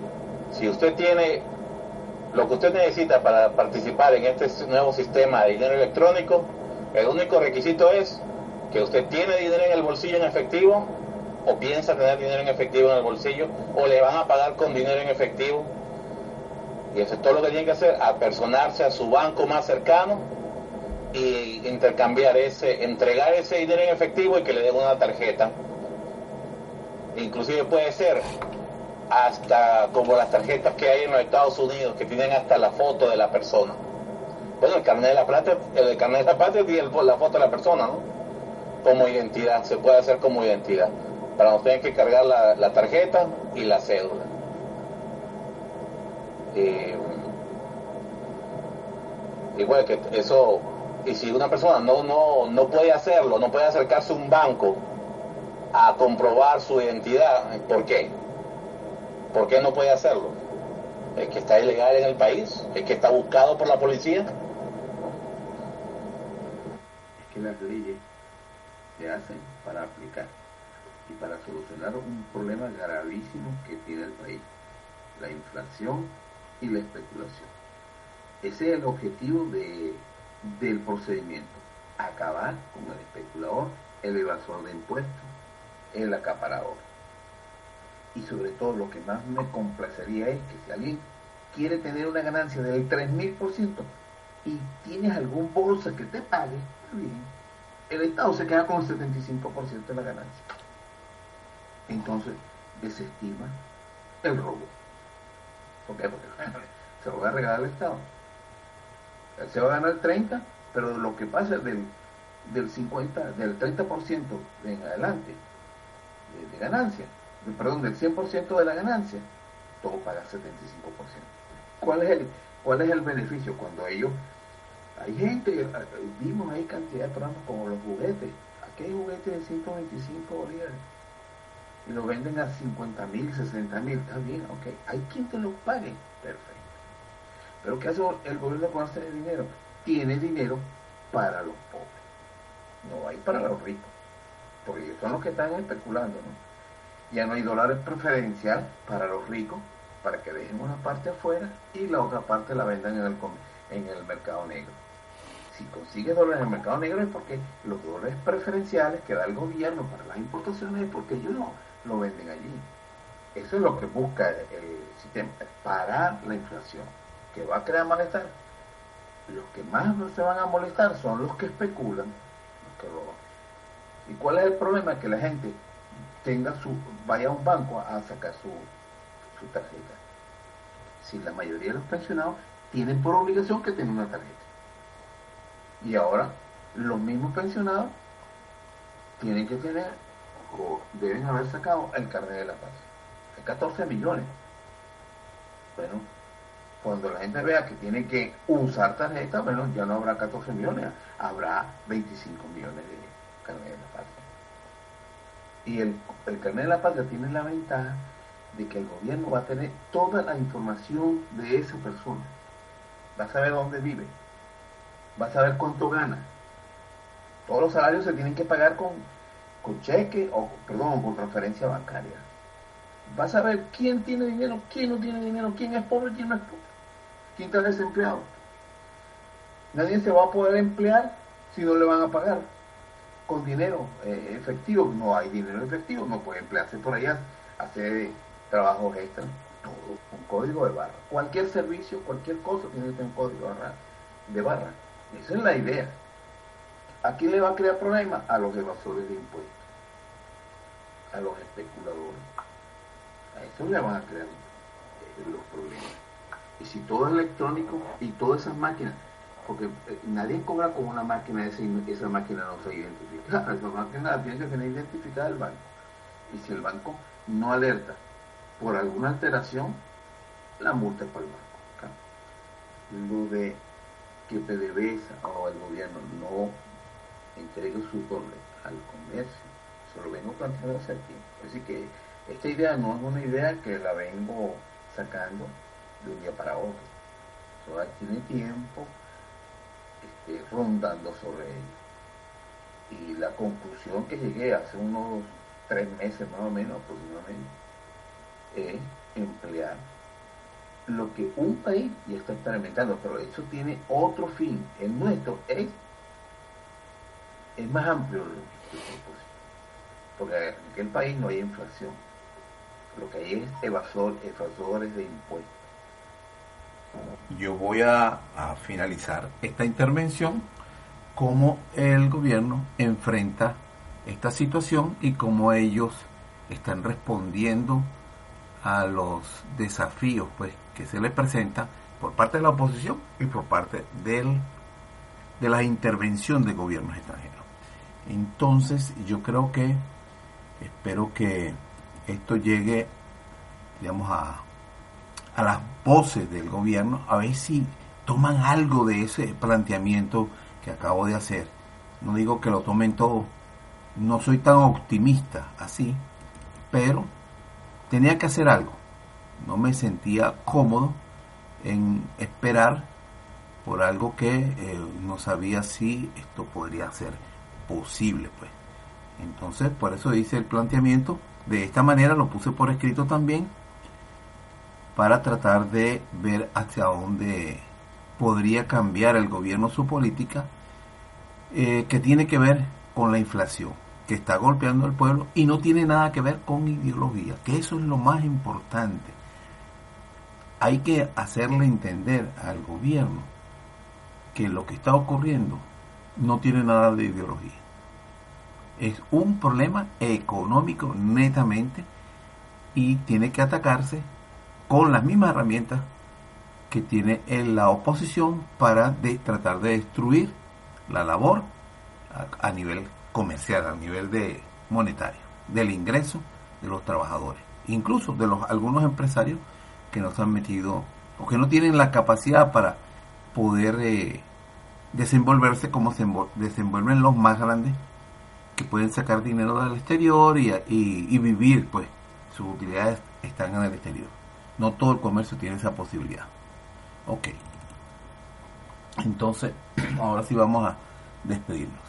si usted tiene lo que usted necesita para participar en este nuevo sistema de dinero electrónico, el único requisito es que usted tiene dinero en el bolsillo en efectivo o piensa tener dinero en efectivo en el bolsillo o le van a pagar con dinero en efectivo. Y eso es todo lo que tiene que hacer, apersonarse a su banco más cercano y intercambiar ese, entregar ese dinero en efectivo y que le den una tarjeta. Inclusive puede ser hasta como las tarjetas que hay en los Estados Unidos que tienen hasta la foto de la persona. Bueno, el carnet de la plata, el carnet de la plata tiene la foto de la persona, ¿no? Como identidad, se puede hacer como identidad. Para no tener que cargar la, tarjeta y la cédula. Y, igual que eso, y si una persona no, no, no puede hacerlo, no puede acercarse a un banco a comprobar su identidad, ¿por qué? ¿Por qué no puede hacerlo? ¿Es que está ilegal en el país? ¿Es que está buscado por la policía? Es que las leyes se hacen para aplicar y para solucionar un problema gravísimo que tiene el país. La inflación y la especulación. Ese es el objetivo de, del procedimiento, acabar con el especulador, el evasor de impuestos, el acaparador. Y sobre todo lo que más me complacería es que si alguien quiere tener una ganancia del 3000% y tienes algún bolsa que te pague, bien. El Estado se queda con el 75% de la ganancia. Entonces, desestima el robo. ¿Por qué? Porque se lo va a regalar al Estado. Se va a ganar el 30, pero lo que pasa del, del 50, del 30% en adelante de, ganancia, perdón, del 100% de la ganancia, todo paga 75%. ¿Cuál es el, cuál es el beneficio? Cuando ellos, hay gente, vimos ahí cantidad de programas como los juguetes, aquí hay juguetes de 125 bolívares y lo venden a 50 mil, 60 mil, está bien, ok, hay quien te lo pague, perfecto. Pero ¿qué hace el gobierno con ese dinero? Tiene dinero para los pobres, no hay para los ricos, porque ellos son los que están especulando, ¿no? Ya no hay dólares preferencial para los ricos, para que dejen una parte afuera y la otra parte la vendan en el, en el mercado negro. Si consigue dólares en el mercado negro es porque los dólares preferenciales que da el gobierno para las importaciones es porque ellos no lo venden allí. Eso es lo que busca el sistema, parar la inflación, que va a crear malestar. Los que más no se van a molestar son los que especulan, los que roban. ¿Y cuál es el problema? Que la gente tenga su, vaya a un banco a sacar su, tarjeta. Si la mayoría de los pensionados tienen por obligación que tener una tarjeta. Y ahora los mismos pensionados tienen que tener o deben haber sacado el carnet de la paz. Hay 14 millones. Bueno, cuando la gente vea que tiene que usar tarjeta, bueno, ya no habrá 14 millones, habrá 25 millones de carnet de la paz. Y el, el carnet de la paz tiene la ventaja de que el gobierno va a tener toda la información de esa persona. Va a saber dónde vive, va a saber cuánto gana. Todos los salarios se tienen que pagar con, con cheque o, perdón, con transferencia bancaria. Va a saber quién tiene dinero, quién no tiene dinero, quién es pobre, quién no es pobre, quién está desempleado. Nadie se va a poder emplear si no le van a pagar con dinero eh, efectivo. No hay dinero efectivo, no puede emplearse por allá, hacer trabajos extra, todo, un código de barra. Cualquier servicio, cualquier cosa tiene que tener un código de barra. Esa es la idea. ¿A quién le va a crear problemas? A los evasores de impuestos, a los especuladores. A eso le van a crear los problemas. Y si todo es electrónico y todas esas máquinas, porque eh, nadie cobra con una máquina esa, esa máquina no se identifica, esa máquina tiene que tener identificada el banco. Y si el banco no alerta por alguna alteración, la multa es para el banco. Lo de que PDVSA o el gobierno no entregue su dólares al comercio, se lo vengo planteando hace tiempo. Así que esta idea no es una idea que la vengo sacando de un día para otro. Eso tiene tiempo este, rondando sobre ello. Y la conclusión que llegué hace unos tres meses más o menos aproximadamente es emplear lo que un país ya está experimentando, pero eso tiene otro fin. El nuestro es, es más amplio porque en aquel país no hay inflación. Lo que hay es evasor, evasores de impuestos. Yo voy a, finalizar esta intervención cómo el gobierno enfrenta esta situación y cómo ellos están respondiendo a los desafíos pues que se les presenta por parte de la oposición y por parte del, de la intervención de gobiernos extranjeros. Entonces yo creo que espero que esto llegue digamos a, a las voces del gobierno a ver si toman algo de ese planteamiento que acabo de hacer. No digo que lo tomen todo, no soy tan optimista así, pero tenía que hacer algo. No me sentía cómodo en esperar por algo que eh, no sabía si esto podría ser posible, pues. Entonces, por eso hice el planteamiento. De esta manera lo puse por escrito también, para tratar de ver hacia dónde podría cambiar el gobierno su política, eh, que tiene que ver con la inflación, que está golpeando al pueblo y no tiene nada que ver con ideología, que eso es lo más importante. Hay que hacerle entender al gobierno que lo que está ocurriendo no tiene nada de ideología. Es un problema económico netamente y tiene que atacarse con las mismas herramientas que tiene la oposición para tratar de destruir la labor a, nivel comercial, a nivel de monetario, del ingreso de los trabajadores, incluso de los algunos empresarios que no se han metido o que no tienen la capacidad para poder eh, desenvolverse como se desenvuelven los más grandes que pueden sacar dinero del exterior y, y vivir, pues sus utilidades están en el exterior. No todo el comercio tiene esa posibilidad. Ok. Entonces, ahora sí vamos a despedirnos.